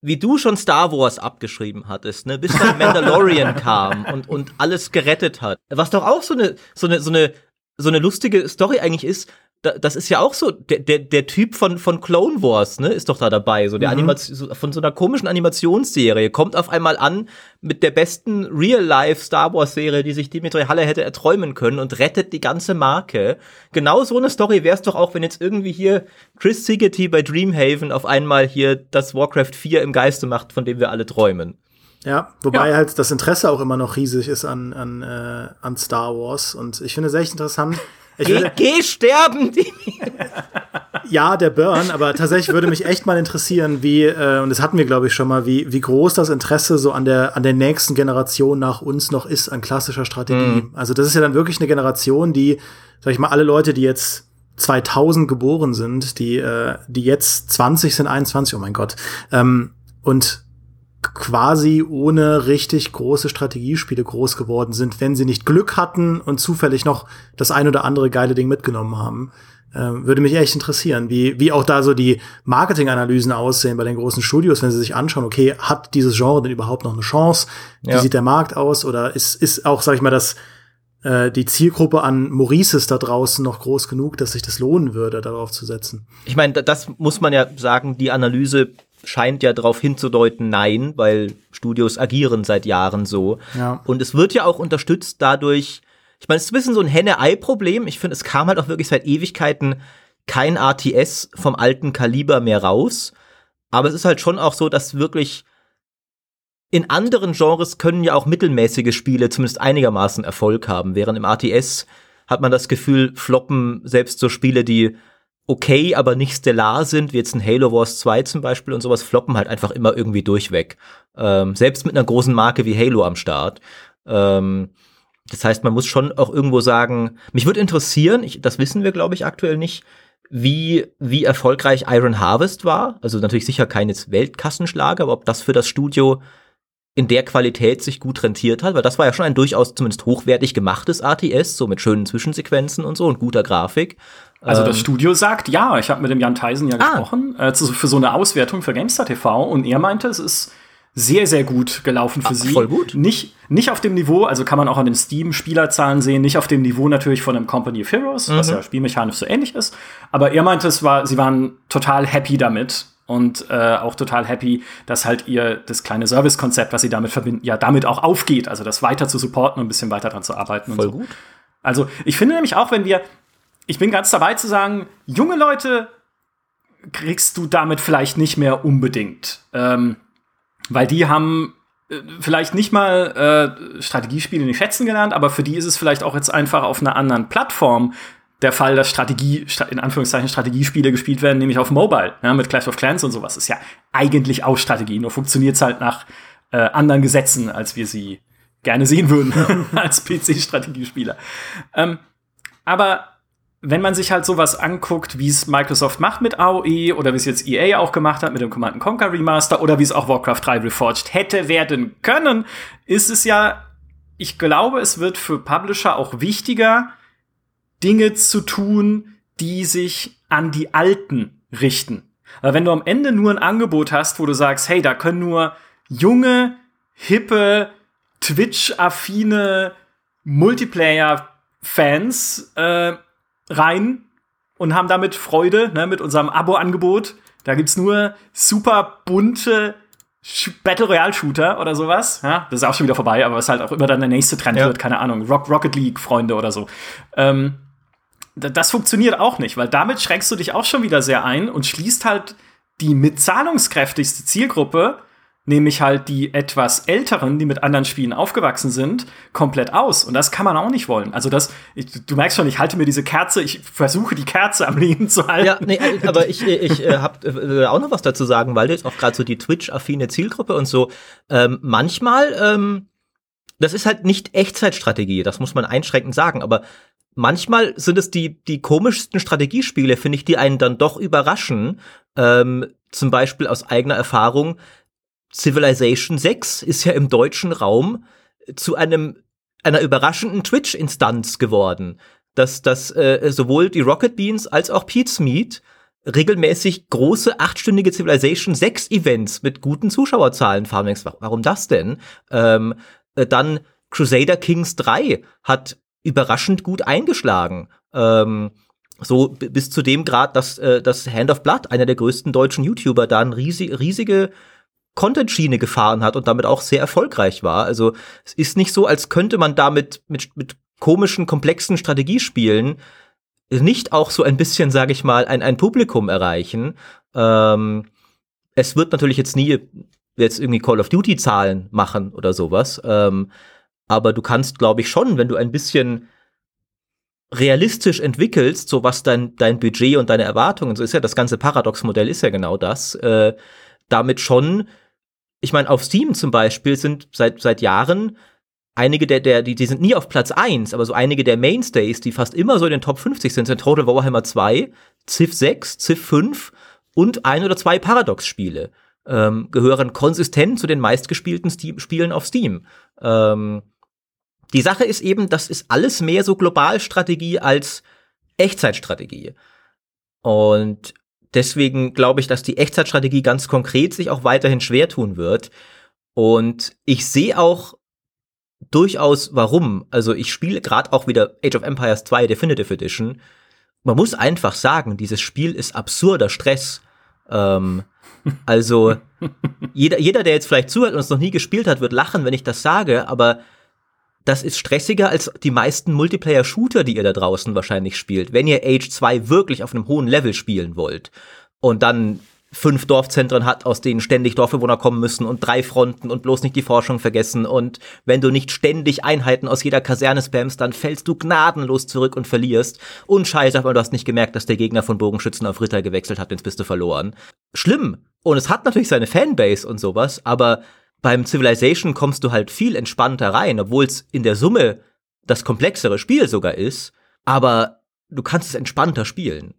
wie du schon Star Wars abgeschrieben hattest, ne, bis dann Mandalorian (laughs) kam und, und alles gerettet hat. Was doch auch so eine, so eine, so eine so eine lustige Story eigentlich ist, das ist ja auch so, der, der, der Typ von, von Clone Wars, ne, ist doch da dabei, so der mhm. Animation, von so einer komischen Animationsserie, kommt auf einmal an mit der besten Real-Life Star Wars-Serie, die sich Dimitri Halle hätte erträumen können und rettet die ganze Marke. Genau so eine Story wäre es doch auch, wenn jetzt irgendwie hier Chris Siggety bei Dreamhaven auf einmal hier das Warcraft 4 im Geiste macht, von dem wir alle träumen. Ja, wobei ja. halt das Interesse auch immer noch riesig ist an, an, äh, an Star Wars. Und ich finde es echt interessant. Geh, geh sterben! ja, der Burn, aber tatsächlich würde mich echt mal interessieren, wie, äh, und das hatten wir, glaube ich, schon mal, wie, wie groß das Interesse so an der, an der nächsten Generation nach uns noch ist an klassischer Strategie. Mhm. Also, das ist ja dann wirklich eine Generation, die, sag ich mal, alle Leute, die jetzt 2000 geboren sind, die, äh, die jetzt 20 sind, 21, oh mein Gott, ähm, und quasi ohne richtig große Strategiespiele groß geworden sind, wenn sie nicht Glück hatten und zufällig noch das ein oder andere geile Ding mitgenommen haben. Äh, würde mich echt interessieren, wie, wie auch da so die Marketinganalysen aussehen bei den großen Studios, wenn sie sich anschauen, okay, hat dieses Genre denn überhaupt noch eine Chance? Wie ja. sieht der Markt aus? Oder ist, ist auch, sag ich mal, das, äh, die Zielgruppe an Maurices da draußen noch groß genug, dass sich das lohnen würde, darauf zu setzen? Ich meine, das muss man ja sagen, die Analyse scheint ja darauf hinzudeuten, nein, weil Studios agieren seit Jahren so. Ja. Und es wird ja auch unterstützt dadurch, ich meine, es ist ein bisschen so ein Henne-Ei-Problem. Ich finde, es kam halt auch wirklich seit Ewigkeiten kein RTS vom alten Kaliber mehr raus. Aber es ist halt schon auch so, dass wirklich in anderen Genres können ja auch mittelmäßige Spiele zumindest einigermaßen Erfolg haben, während im RTS hat man das Gefühl, floppen selbst so Spiele, die okay, aber nicht stellar sind, wie jetzt ein Halo Wars 2 zum Beispiel und sowas, floppen halt einfach immer irgendwie durchweg. Ähm, selbst mit einer großen Marke wie Halo am Start. Ähm, das heißt, man muss schon auch irgendwo sagen, mich würde interessieren, ich, das wissen wir, glaube ich, aktuell nicht, wie, wie erfolgreich Iron Harvest war. Also natürlich sicher keines Weltkassenschlager, aber ob das für das Studio in der Qualität sich gut rentiert hat, weil das war ja schon ein durchaus zumindest hochwertig gemachtes ATS, so mit schönen Zwischensequenzen und so und guter Grafik. Also das ähm, Studio sagt ja, ich habe mit dem Jan Theisen ja ah. gesprochen, äh, für so eine Auswertung für GameStar TV und er meinte, es ist sehr, sehr gut gelaufen für Ach, sie. Voll gut. Nicht, nicht auf dem Niveau, also kann man auch an den Steam-Spielerzahlen sehen, nicht auf dem Niveau natürlich von einem Company of Heroes, mhm. was ja spielmechanisch so ähnlich ist. Aber er meinte, es war, sie waren total happy damit und äh, auch total happy, dass halt ihr das kleine Service-Konzept, was sie damit verbinden, ja damit auch aufgeht. Also das weiter zu supporten und ein bisschen weiter dran zu arbeiten. Voll so. gut. Also ich finde nämlich auch, wenn wir, ich bin ganz dabei zu sagen, junge Leute kriegst du damit vielleicht nicht mehr unbedingt. Ähm, weil die haben äh, vielleicht nicht mal äh, Strategiespiele nicht schätzen gelernt, aber für die ist es vielleicht auch jetzt einfach auf einer anderen Plattform der Fall, dass Strategie, in Anführungszeichen Strategiespiele gespielt werden, nämlich auf Mobile, ja, mit Clash of Clans und sowas. ist ja eigentlich auch Strategie, nur funktioniert es halt nach äh, anderen Gesetzen, als wir sie gerne sehen würden (laughs) als PC-Strategiespieler. Ähm, aber wenn man sich halt sowas anguckt, wie es Microsoft macht mit AOE oder wie es jetzt EA auch gemacht hat mit dem Command Conquer Remaster oder wie es auch Warcraft 3 Reforged hätte werden können, ist es ja, ich glaube, es wird für Publisher auch wichtiger, Dinge zu tun, die sich an die Alten richten. Weil wenn du am Ende nur ein Angebot hast, wo du sagst, hey, da können nur junge, hippe, Twitch-affine Multiplayer-Fans äh, rein und haben damit Freude ne, mit unserem Abo-Angebot. Da gibt's nur super bunte Battle Royale Shooter oder sowas. Ja, das ist auch schon wieder vorbei, aber was halt auch immer dann der nächste Trend ja. wird, keine Ahnung, Rock, Rocket League Freunde oder so. Ähm, das funktioniert auch nicht, weil damit schränkst du dich auch schon wieder sehr ein und schließt halt die mitzahlungskräftigste Zielgruppe nämlich halt die etwas älteren, die mit anderen Spielen aufgewachsen sind, komplett aus. Und das kann man auch nicht wollen. Also das, ich, du merkst schon, ich halte mir diese Kerze, ich versuche die Kerze am Leben zu halten. Ja, nee, äh, aber ich, ich äh, habe äh, auch noch was dazu sagen, weil du jetzt auch gerade so die Twitch-affine Zielgruppe und so, ähm, manchmal, ähm, das ist halt nicht Echtzeitstrategie, das muss man einschränkend sagen, aber manchmal sind es die, die komischsten Strategiespiele, finde ich, die einen dann doch überraschen. Ähm, zum Beispiel aus eigener Erfahrung, Civilization 6 ist ja im deutschen Raum zu einem einer überraschenden Twitch-Instanz geworden, dass dass äh, sowohl die Rocket Beans als auch Pete's Meat regelmäßig große achtstündige Civilization 6 Events mit guten Zuschauerzahlen fahren. Warum das denn? Ähm, äh, dann Crusader Kings 3 hat überraschend gut eingeschlagen. Ähm, so bis zu dem Grad, dass äh, das Hand of Blood, einer der größten deutschen YouTuber, da eine riesig, riesige Content-Schiene gefahren hat und damit auch sehr erfolgreich war. Also es ist nicht so, als könnte man damit mit, mit komischen, komplexen Strategiespielen nicht auch so ein bisschen, sage ich mal, ein, ein Publikum erreichen. Ähm, es wird natürlich jetzt nie jetzt irgendwie Call of Duty Zahlen machen oder sowas. Ähm, aber du kannst, glaube ich, schon, wenn du ein bisschen realistisch entwickelst, so was dein, dein Budget und deine Erwartungen, so ist ja das ganze Paradox-Modell ist ja genau das, äh, damit schon, ich meine, auf Steam zum Beispiel sind seit, seit Jahren einige der, der die, die sind nie auf Platz 1, aber so einige der Mainstays, die fast immer so in den Top 50 sind, sind Total Warhammer 2, Civ 6, Civ 5 und ein oder zwei Paradox-Spiele ähm, gehören konsistent zu den meistgespielten Steam Spielen auf Steam. Ähm, die Sache ist eben, das ist alles mehr so Globalstrategie als Echtzeitstrategie. Und deswegen glaube ich, dass die Echtzeitstrategie ganz konkret sich auch weiterhin schwer tun wird. Und ich sehe auch durchaus warum. Also ich spiele gerade auch wieder Age of Empires 2 Definitive Edition. Man muss einfach sagen, dieses Spiel ist absurder Stress. Ähm, also (laughs) jeder, jeder, der jetzt vielleicht zuhört und es noch nie gespielt hat, wird lachen, wenn ich das sage, aber das ist stressiger als die meisten Multiplayer-Shooter, die ihr da draußen wahrscheinlich spielt, wenn ihr Age 2 wirklich auf einem hohen Level spielen wollt. Und dann fünf Dorfzentren hat, aus denen ständig Dorfbewohner kommen müssen und drei Fronten und bloß nicht die Forschung vergessen. Und wenn du nicht ständig Einheiten aus jeder Kaserne spammst, dann fällst du gnadenlos zurück und verlierst. Und scheiße, aber du hast nicht gemerkt, dass der Gegner von Bogenschützen auf Ritter gewechselt hat, ins bist du verloren. Schlimm. Und es hat natürlich seine Fanbase und sowas, aber beim Civilization kommst du halt viel entspannter rein, obwohl es in der Summe das komplexere Spiel sogar ist. Aber du kannst es entspannter spielen.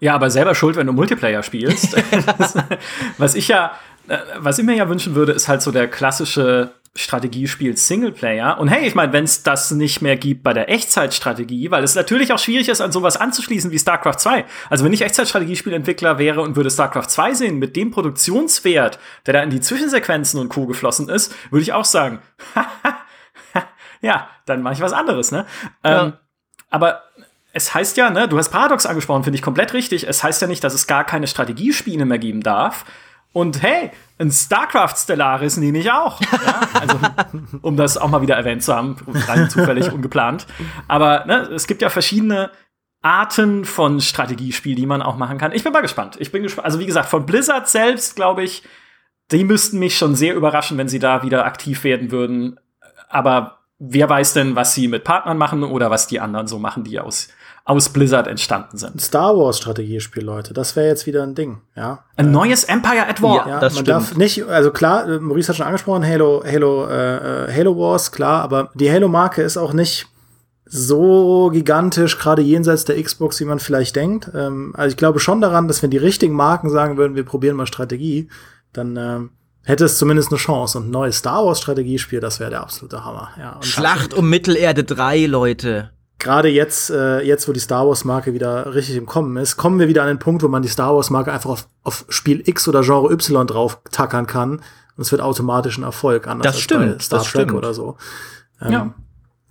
Ja, aber selber schuld, wenn du Multiplayer spielst. (laughs) (laughs) was ich ja, äh, was ich mir ja wünschen würde, ist halt so der klassische Strategiespiel Singleplayer. Und hey, ich meine, wenn es das nicht mehr gibt bei der Echtzeitstrategie, weil es natürlich auch schwierig ist, an sowas anzuschließen wie StarCraft 2. Also wenn ich Echtzeitstrategiespielentwickler wäre und würde StarCraft 2 sehen mit dem Produktionswert, der da in die Zwischensequenzen und Co. geflossen ist, würde ich auch sagen, (laughs) ja, dann mache ich was anderes, ne? Ja. Ähm, aber es heißt ja, ne, du hast Paradox angesprochen, finde ich komplett richtig. Es heißt ja nicht, dass es gar keine Strategiespiele mehr geben darf. Und hey, ein StarCraft Stellaris nehme ich auch. Ja? Also, um das auch mal wieder erwähnt zu haben, rein zufällig ungeplant. Aber ne, es gibt ja verschiedene Arten von Strategiespiel, die man auch machen kann. Ich bin mal gespannt. Ich bin gespannt. Also, wie gesagt, von Blizzard selbst, glaube ich, die müssten mich schon sehr überraschen, wenn sie da wieder aktiv werden würden. Aber wer weiß denn, was sie mit Partnern machen oder was die anderen so machen, die aus aus Blizzard entstanden sind. Star Wars Strategiespiel, Leute, das wäre jetzt wieder ein Ding, ja. Ein äh, neues Empire at War. Ja, das man stimmt. darf nicht, also klar, äh, Maurice hat schon angesprochen, Halo, Halo, äh, äh, Halo Wars, klar, aber die Halo-Marke ist auch nicht so gigantisch, gerade jenseits der Xbox, wie man vielleicht denkt. Ähm, also ich glaube schon daran, dass wenn die richtigen Marken sagen würden, wir probieren mal Strategie, dann ähm, hätte es zumindest eine Chance. Und ein neues Star Wars Strategiespiel, das wäre der absolute Hammer. Ja, Schlacht um Mittelerde 3, Leute gerade jetzt, äh, jetzt, wo die Star Wars-Marke wieder richtig im Kommen ist, kommen wir wieder an den Punkt, wo man die Star Wars-Marke einfach auf, auf Spiel X oder Genre Y drauf tackern kann. Und es wird automatisch ein Erfolg, anders das als stimmt, bei Star das Trek stimmt. oder so. Ähm, ja.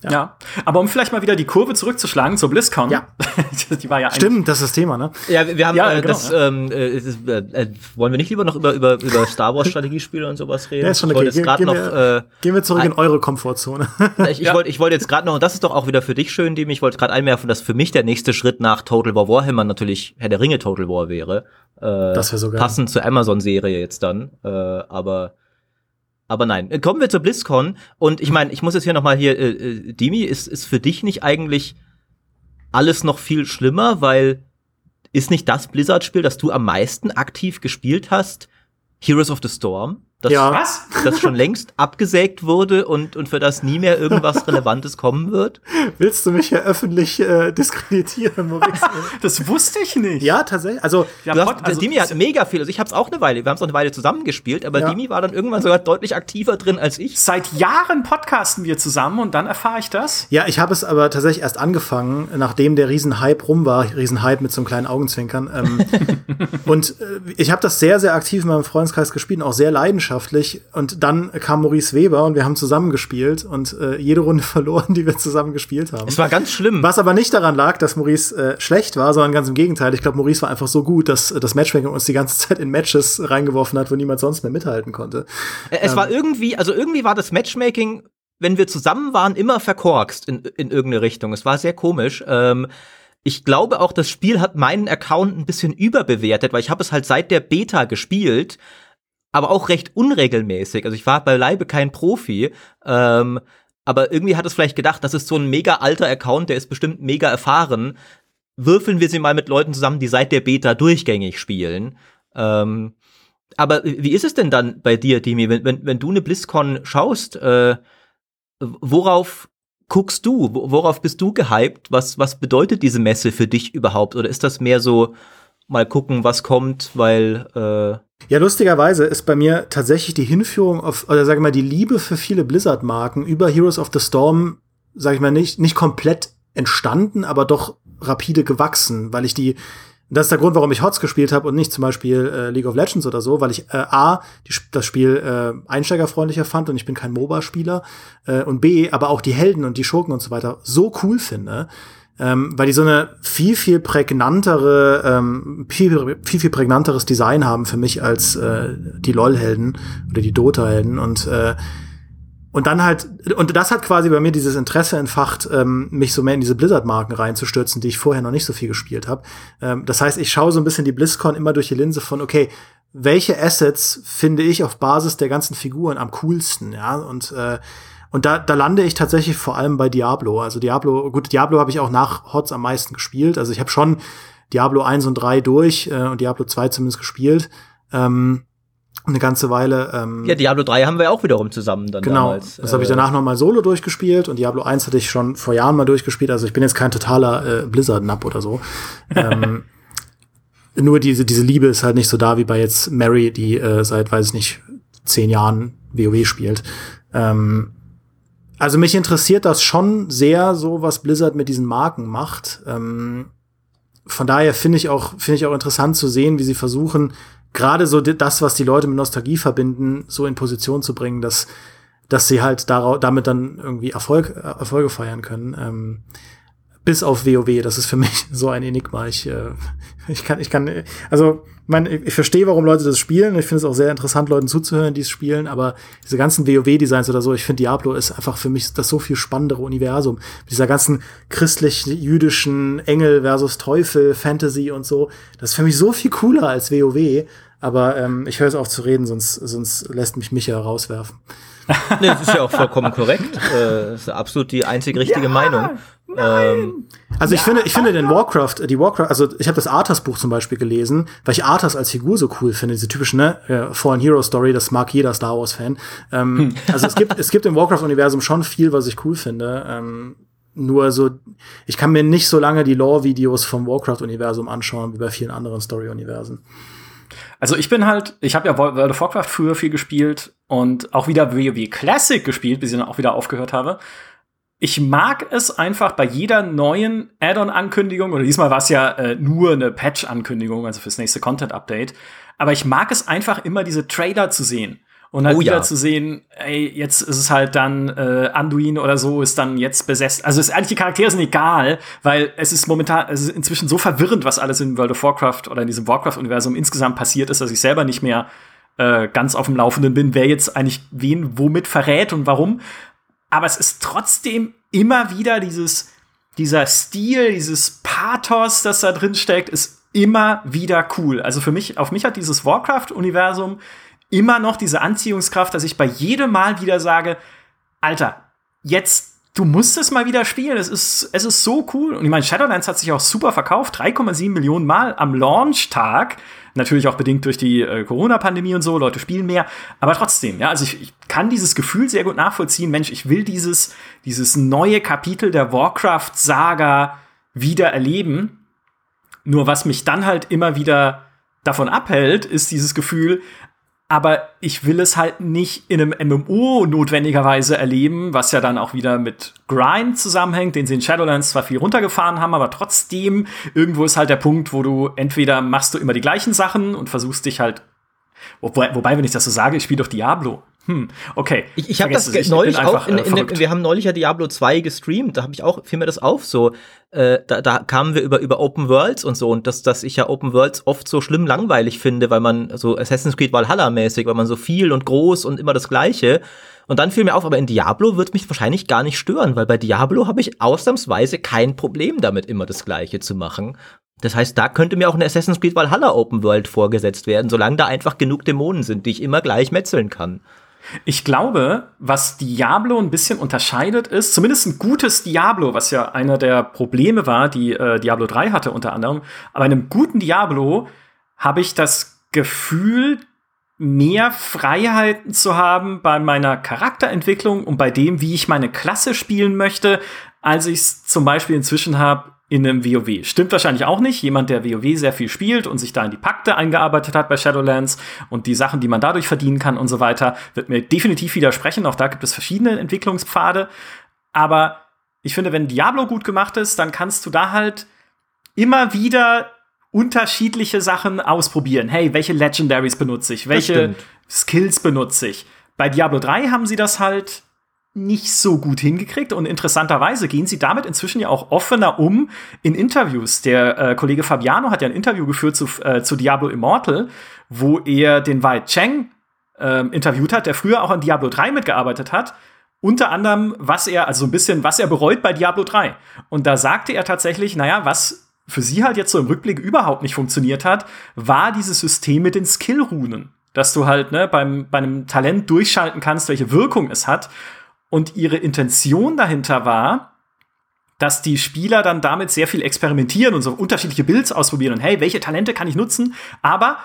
Ja. ja. aber um vielleicht mal wieder die Kurve zurückzuschlagen zur BlizzCon. Ja. (laughs) die war ja Stimmt, das ist das Thema, ne? Ja, wir haben ja, äh, genau, das, ja. ähm, äh, äh, äh, wollen wir nicht lieber noch über, über, über Star Wars (laughs) Strategiespiele und sowas reden? Ja, ist schon okay. Ge gehen, noch, wir, äh, gehen wir zurück ein, in eure Komfortzone. ich ich (laughs) ja. wollte ich wollte jetzt gerade noch, und das ist doch auch wieder für dich schön, Demi, ich wollte gerade einwerfen, dass für mich der nächste Schritt nach Total War Warhammer natürlich Herr der Ringe Total War wäre. Äh, das wäre sogar. Passend zur Amazon-Serie jetzt dann. Äh, aber aber nein, äh, kommen wir zur BlizzCon. Und ich meine, ich muss jetzt hier noch mal hier, äh, äh, Dimi, ist, ist für dich nicht eigentlich alles noch viel schlimmer, weil ist nicht das Blizzard-Spiel, das du am meisten aktiv gespielt hast, Heroes of the Storm? Das, ja. Was? das schon längst abgesägt wurde und, und für das nie mehr irgendwas Relevantes kommen wird? Willst du mich ja öffentlich äh, diskreditieren, Maurice? (laughs) das wusste ich nicht. Ja, tatsächlich. Also, ja, hast, also Dimi hat mega viel. Also ich habe es auch eine Weile, wir haben es auch eine Weile zusammengespielt, aber ja. Dimi war dann irgendwann sogar deutlich aktiver drin als ich. Seit Jahren podcasten wir zusammen und dann erfahre ich das. Ja, ich habe es aber tatsächlich erst angefangen, nachdem der Riesenhype rum war. Riesenhype mit so einem kleinen Augenzwinkern. Ähm, (laughs) und äh, ich habe das sehr, sehr aktiv in meinem Freundeskreis gespielt und auch sehr leidenschaftlich unleidenschaftlich. Und dann kam Maurice Weber und wir haben zusammen gespielt und äh, jede Runde (laughs) verloren, die wir zusammen gespielt haben. Es war ganz schlimm. Was aber nicht daran lag, dass Maurice äh, schlecht war, sondern ganz im Gegenteil. Ich glaube, Maurice war einfach so gut, dass äh, das Matchmaking uns die ganze (laughs) Zeit in Matches reingeworfen hat, wo niemand sonst mehr mithalten konnte. Es ähm, war irgendwie, also irgendwie war das Matchmaking, wenn wir zusammen waren, immer verkorkst in, in irgendeine Richtung. Es war sehr komisch. Ähm, ich glaube auch, das Spiel hat meinen Account ein bisschen überbewertet, weil ich habe es halt seit der Beta gespielt, aber auch recht unregelmäßig. Also ich war beileibe kein Profi. Ähm, aber irgendwie hat es vielleicht gedacht, das ist so ein mega alter Account, der ist bestimmt mega erfahren. Würfeln wir sie mal mit Leuten zusammen, die seit der Beta durchgängig spielen. Ähm, aber wie ist es denn dann bei dir, Dimi, wenn, wenn, wenn du eine BlizzCon schaust, äh, worauf guckst du? Worauf bist du gehypt? Was, was bedeutet diese Messe für dich überhaupt? Oder ist das mehr so, mal gucken, was kommt, weil äh ja, lustigerweise ist bei mir tatsächlich die Hinführung auf, oder sag mal, die Liebe für viele Blizzard-Marken über Heroes of the Storm, sag ich mal, nicht, nicht komplett entstanden, aber doch rapide gewachsen, weil ich die das ist der Grund, warum ich HOTS gespielt habe und nicht zum Beispiel äh, League of Legends oder so, weil ich äh, A, die, das Spiel äh, einsteigerfreundlicher fand und ich bin kein MOBA-Spieler äh, und B, aber auch die Helden und die Schurken und so weiter so cool finde, ähm, weil die so eine viel, viel prägnantere, ähm, viel, viel, viel prägnanteres Design haben für mich als äh, die LOL-Helden oder die Dota-Helden und äh, und dann halt, und das hat quasi bei mir dieses Interesse entfacht, ähm, mich so mehr in diese Blizzard-Marken reinzustürzen, die ich vorher noch nicht so viel gespielt habe. Ähm, das heißt, ich schaue so ein bisschen die BlizzCon immer durch die Linse von, okay, welche Assets finde ich auf Basis der ganzen Figuren am coolsten, ja, und äh, und da, da lande ich tatsächlich vor allem bei Diablo. Also Diablo, gut, Diablo habe ich auch nach HOTS am meisten gespielt. Also ich habe schon Diablo 1 und 3 durch äh, und Diablo 2 zumindest gespielt. Ähm, eine ganze Weile. Ähm, ja, Diablo 3 haben wir auch wiederum zusammen dann genau, damals. Das habe ich äh, danach noch mal solo durchgespielt und Diablo 1 hatte ich schon vor Jahren mal durchgespielt. Also ich bin jetzt kein totaler äh, Blizzard-Nap oder so. ähm, (laughs) nur diese, diese Liebe ist halt nicht so da wie bei jetzt Mary, die äh, seit, weiß ich nicht, zehn Jahren WoW spielt. Ähm, also mich interessiert das schon sehr, so was Blizzard mit diesen Marken macht. Ähm, von daher finde ich auch finde ich auch interessant zu sehen, wie sie versuchen, gerade so das, was die Leute mit Nostalgie verbinden, so in Position zu bringen, dass, dass sie halt damit dann irgendwie Erfolg, Erfolge feiern können. Ähm, bis auf WoW, das ist für mich (laughs) so ein Enigma. Ich, äh, (laughs) ich kann, ich kann, also, mein, ich verstehe, warum Leute das spielen. Ich finde es auch sehr interessant, Leuten zuzuhören, die es spielen. Aber diese ganzen WoW-Designs oder so, ich finde Diablo ist einfach für mich das so viel spannendere Universum. Mit dieser ganzen christlich-jüdischen Engel versus Teufel, Fantasy und so. Das ist für mich so viel cooler als WoW. Aber ähm, ich höre es auf zu reden, sonst, sonst lässt mich Micha rauswerfen. nee, das ist ja auch vollkommen korrekt. Äh, das ist absolut die einzig richtige ja, Meinung. Ähm, also ich ja, finde, ich finde den Warcraft, die Warcraft, also ich habe das Arthas-Buch zum Beispiel gelesen, weil ich Arthas als Figur so cool finde, diese typische ne, äh, Fallen Hero Story, das mag jeder Star Wars-Fan. Ähm, hm. (laughs) Also es gibt, es gibt im Warcraft-Universum schon viel, was ich cool finde. Ähm, nur so, ich kann mir nicht so lange die Lore-Videos vom Warcraft-Universum anschauen wie bei vielen anderen Story-Universen. Also ich bin halt, ich habe ja World of Warcraft früher viel gespielt und auch wieder WoW Classic gespielt, bis ich dann auch wieder aufgehört habe. Ich mag es einfach bei jeder neuen Add-on-Ankündigung, oder diesmal war es ja äh, nur eine Patch-Ankündigung, also fürs nächste Content-Update, aber ich mag es einfach immer, diese Trailer zu sehen. Und halt oh, wieder ja. zu sehen, ey, jetzt ist es halt dann äh, Anduin oder so ist dann jetzt besessen. Also es, eigentlich die Charaktere sind egal, weil es ist momentan, es ist inzwischen so verwirrend, was alles in World of Warcraft oder in diesem Warcraft-Universum insgesamt passiert ist, dass ich selber nicht mehr äh, ganz auf dem Laufenden bin, wer jetzt eigentlich wen womit verrät und warum. Aber es ist trotzdem immer wieder dieses, dieser Stil, dieses Pathos, das da drin steckt, ist immer wieder cool. Also für mich, auf mich hat dieses Warcraft-Universum immer noch diese Anziehungskraft, dass ich bei jedem Mal wieder sage, Alter, jetzt, du musst es mal wieder spielen. Es ist, es ist so cool. Und ich meine, Shadowlands hat sich auch super verkauft. 3,7 Millionen Mal am Launch-Tag. Natürlich auch bedingt durch die äh, Corona-Pandemie und so. Leute spielen mehr. Aber trotzdem, ja, also ich, ich kann dieses Gefühl sehr gut nachvollziehen. Mensch, ich will dieses, dieses neue Kapitel der Warcraft-Saga wieder erleben. Nur was mich dann halt immer wieder davon abhält, ist dieses Gefühl, aber ich will es halt nicht in einem MMO notwendigerweise erleben, was ja dann auch wieder mit Grind zusammenhängt, den sie in Shadowlands zwar viel runtergefahren haben, aber trotzdem irgendwo ist halt der Punkt, wo du entweder machst du immer die gleichen Sachen und versuchst dich halt Wobei, wobei, wenn ich das so sage, ich spiele doch Diablo. Hm, okay. Ich, ich habe das ich neulich auch, in, in, in, wir haben neulich ja Diablo 2 gestreamt, da habe ich auch, fiel mir das auf, so, äh, da, da kamen wir über, über Open Worlds und so und dass, dass ich ja Open Worlds oft so schlimm langweilig finde, weil man so Assassin's Creed Valhalla mäßig, weil man so viel und groß und immer das Gleiche. Und dann fiel mir auf, aber in Diablo wird mich wahrscheinlich gar nicht stören, weil bei Diablo habe ich ausnahmsweise kein Problem damit, immer das Gleiche zu machen. Das heißt, da könnte mir auch eine Assassin's Creed Valhalla Open World vorgesetzt werden, solange da einfach genug Dämonen sind, die ich immer gleich metzeln kann. Ich glaube, was Diablo ein bisschen unterscheidet, ist zumindest ein gutes Diablo, was ja einer der Probleme war, die äh, Diablo 3 hatte unter anderem. Aber in einem guten Diablo habe ich das Gefühl, mehr Freiheiten zu haben bei meiner Charakterentwicklung und bei dem, wie ich meine Klasse spielen möchte, als ich es zum Beispiel inzwischen habe in einem WoW. Stimmt wahrscheinlich auch nicht. Jemand, der WoW sehr viel spielt und sich da in die Pakte eingearbeitet hat bei Shadowlands und die Sachen, die man dadurch verdienen kann und so weiter, wird mir definitiv widersprechen. Auch da gibt es verschiedene Entwicklungspfade. Aber ich finde, wenn Diablo gut gemacht ist, dann kannst du da halt immer wieder unterschiedliche Sachen ausprobieren. Hey, welche Legendaries benutze ich? Welche Skills benutze ich? Bei Diablo 3 haben sie das halt nicht so gut hingekriegt und interessanterweise gehen sie damit inzwischen ja auch offener um in Interviews. Der äh, Kollege Fabiano hat ja ein Interview geführt zu, äh, zu Diablo Immortal, wo er den Wei Cheng äh, interviewt hat, der früher auch an Diablo 3 mitgearbeitet hat. Unter anderem, was er, also ein bisschen, was er bereut bei Diablo 3. Und da sagte er tatsächlich, naja, was für sie halt jetzt so im Rückblick überhaupt nicht funktioniert hat, war dieses System mit den Skill-Runen. Dass du halt ne, beim, bei einem Talent durchschalten kannst, welche Wirkung es hat. Und ihre Intention dahinter war, dass die Spieler dann damit sehr viel experimentieren und so unterschiedliche Builds ausprobieren und hey, welche Talente kann ich nutzen? Aber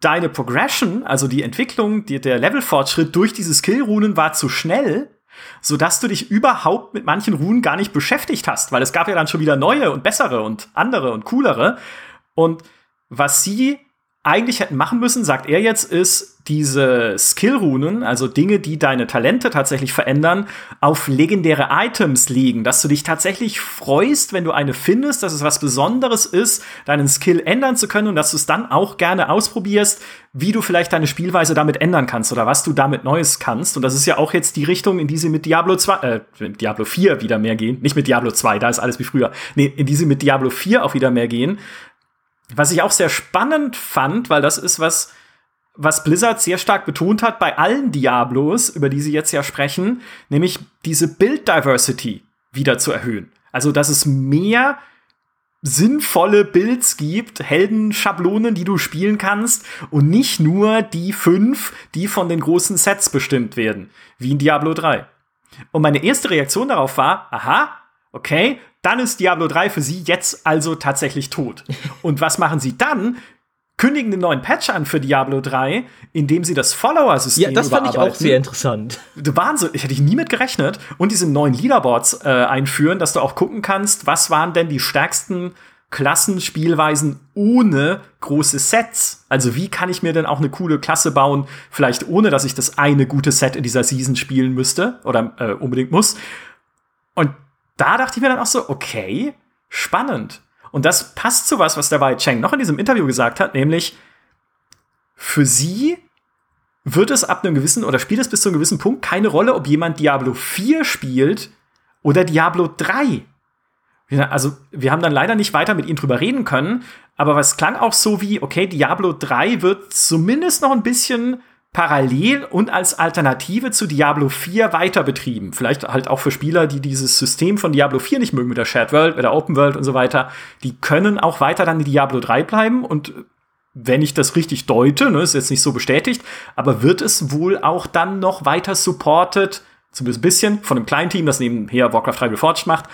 deine Progression, also die Entwicklung, die, der Levelfortschritt durch diese Skill-Runen war zu schnell, sodass du dich überhaupt mit manchen Runen gar nicht beschäftigt hast, weil es gab ja dann schon wieder neue und bessere und andere und coolere. Und was sie eigentlich hätten machen müssen, sagt er jetzt, ist diese Skill-Runen, also Dinge, die deine Talente tatsächlich verändern, auf legendäre Items liegen. Dass du dich tatsächlich freust, wenn du eine findest, dass es was Besonderes ist, deinen Skill ändern zu können und dass du es dann auch gerne ausprobierst, wie du vielleicht deine Spielweise damit ändern kannst oder was du damit Neues kannst. Und das ist ja auch jetzt die Richtung, in die sie mit Diablo 2, äh, mit Diablo 4 wieder mehr gehen. Nicht mit Diablo 2, da ist alles wie früher. Nee, in die sie mit Diablo 4 auch wieder mehr gehen. Was ich auch sehr spannend fand, weil das ist was, was Blizzard sehr stark betont hat bei allen Diablos, über die sie jetzt ja sprechen, nämlich diese Build Diversity wieder zu erhöhen. Also, dass es mehr sinnvolle Builds gibt, Heldenschablonen, die du spielen kannst und nicht nur die fünf, die von den großen Sets bestimmt werden, wie in Diablo 3. Und meine erste Reaktion darauf war, aha, okay, dann ist Diablo 3 für sie jetzt also tatsächlich tot. Und was machen sie dann? Kündigen den neuen Patch an für Diablo 3, indem sie das Follower-System Ja, das fand ich auch sehr interessant. Wahnsinn, ich hätte ich nie mit gerechnet. Und diese neuen Leaderboards äh, einführen, dass du auch gucken kannst, was waren denn die stärksten Klassenspielweisen ohne große Sets. Also wie kann ich mir denn auch eine coole Klasse bauen, vielleicht ohne, dass ich das eine gute Set in dieser Season spielen müsste oder äh, unbedingt muss. Und da dachte ich mir dann auch so, okay, spannend. Und das passt zu was, was der Wei Cheng noch in diesem Interview gesagt hat, nämlich für sie wird es ab einem gewissen oder spielt es bis zu einem gewissen Punkt keine Rolle, ob jemand Diablo 4 spielt oder Diablo 3. Also, wir haben dann leider nicht weiter mit ihnen drüber reden können, aber was klang auch so wie, okay, Diablo 3 wird zumindest noch ein bisschen parallel und als Alternative zu Diablo 4 weiter betrieben. Vielleicht halt auch für Spieler, die dieses System von Diablo 4 nicht mögen mit der Shared World, mit der Open World und so weiter. Die können auch weiter dann in Diablo 3 bleiben und wenn ich das richtig deute, ne, ist jetzt nicht so bestätigt, aber wird es wohl auch dann noch weiter supported, zumindest ein bisschen, von einem kleinen Team, das nebenher Warcraft 3 Reforged macht,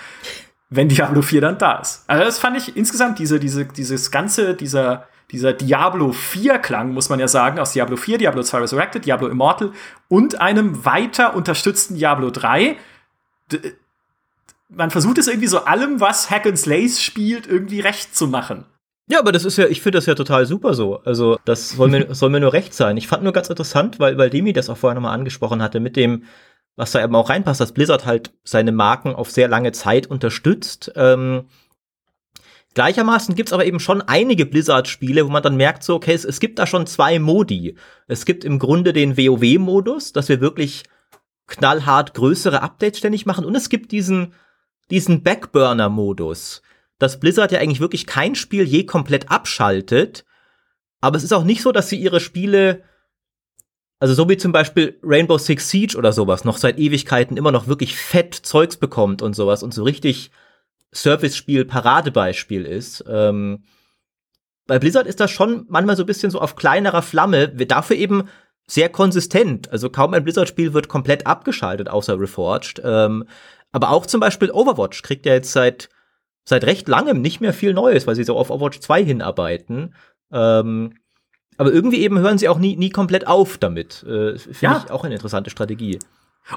wenn Diablo 4 dann da ist. Also das fand ich insgesamt diese, diese, dieses ganze, dieser, dieser Diablo 4 Klang, muss man ja sagen, aus Diablo 4, Diablo 2 Resurrected, Diablo Immortal und einem weiter unterstützten Diablo 3. D man versucht es irgendwie so allem, was Hack and Slays spielt, irgendwie recht zu machen. Ja, aber das ist ja, ich finde das ja total super so. Also, das soll mir, soll mir nur recht sein. Ich fand nur ganz interessant, weil, weil Demi das auch vorher nochmal angesprochen hatte, mit dem, was da eben auch reinpasst, dass Blizzard halt seine Marken auf sehr lange Zeit unterstützt. Ähm, Gleichermaßen gibt's aber eben schon einige Blizzard-Spiele, wo man dann merkt, so, okay, es, es gibt da schon zwei Modi. Es gibt im Grunde den WoW-Modus, dass wir wirklich knallhart größere Updates ständig machen. Und es gibt diesen, diesen Backburner-Modus, dass Blizzard ja eigentlich wirklich kein Spiel je komplett abschaltet. Aber es ist auch nicht so, dass sie ihre Spiele, also so wie zum Beispiel Rainbow Six Siege oder sowas, noch seit Ewigkeiten immer noch wirklich fett Zeugs bekommt und sowas und so richtig Service-Spiel-Paradebeispiel ist. Ähm, bei Blizzard ist das schon manchmal so ein bisschen so auf kleinerer Flamme, dafür eben sehr konsistent. Also kaum ein Blizzard-Spiel wird komplett abgeschaltet, außer Reforged. Ähm, aber auch zum Beispiel Overwatch kriegt ja jetzt seit, seit recht langem nicht mehr viel Neues, weil sie so auf Overwatch 2 hinarbeiten. Ähm, aber irgendwie eben hören sie auch nie, nie komplett auf damit. Äh, Finde ja. ich auch eine interessante Strategie.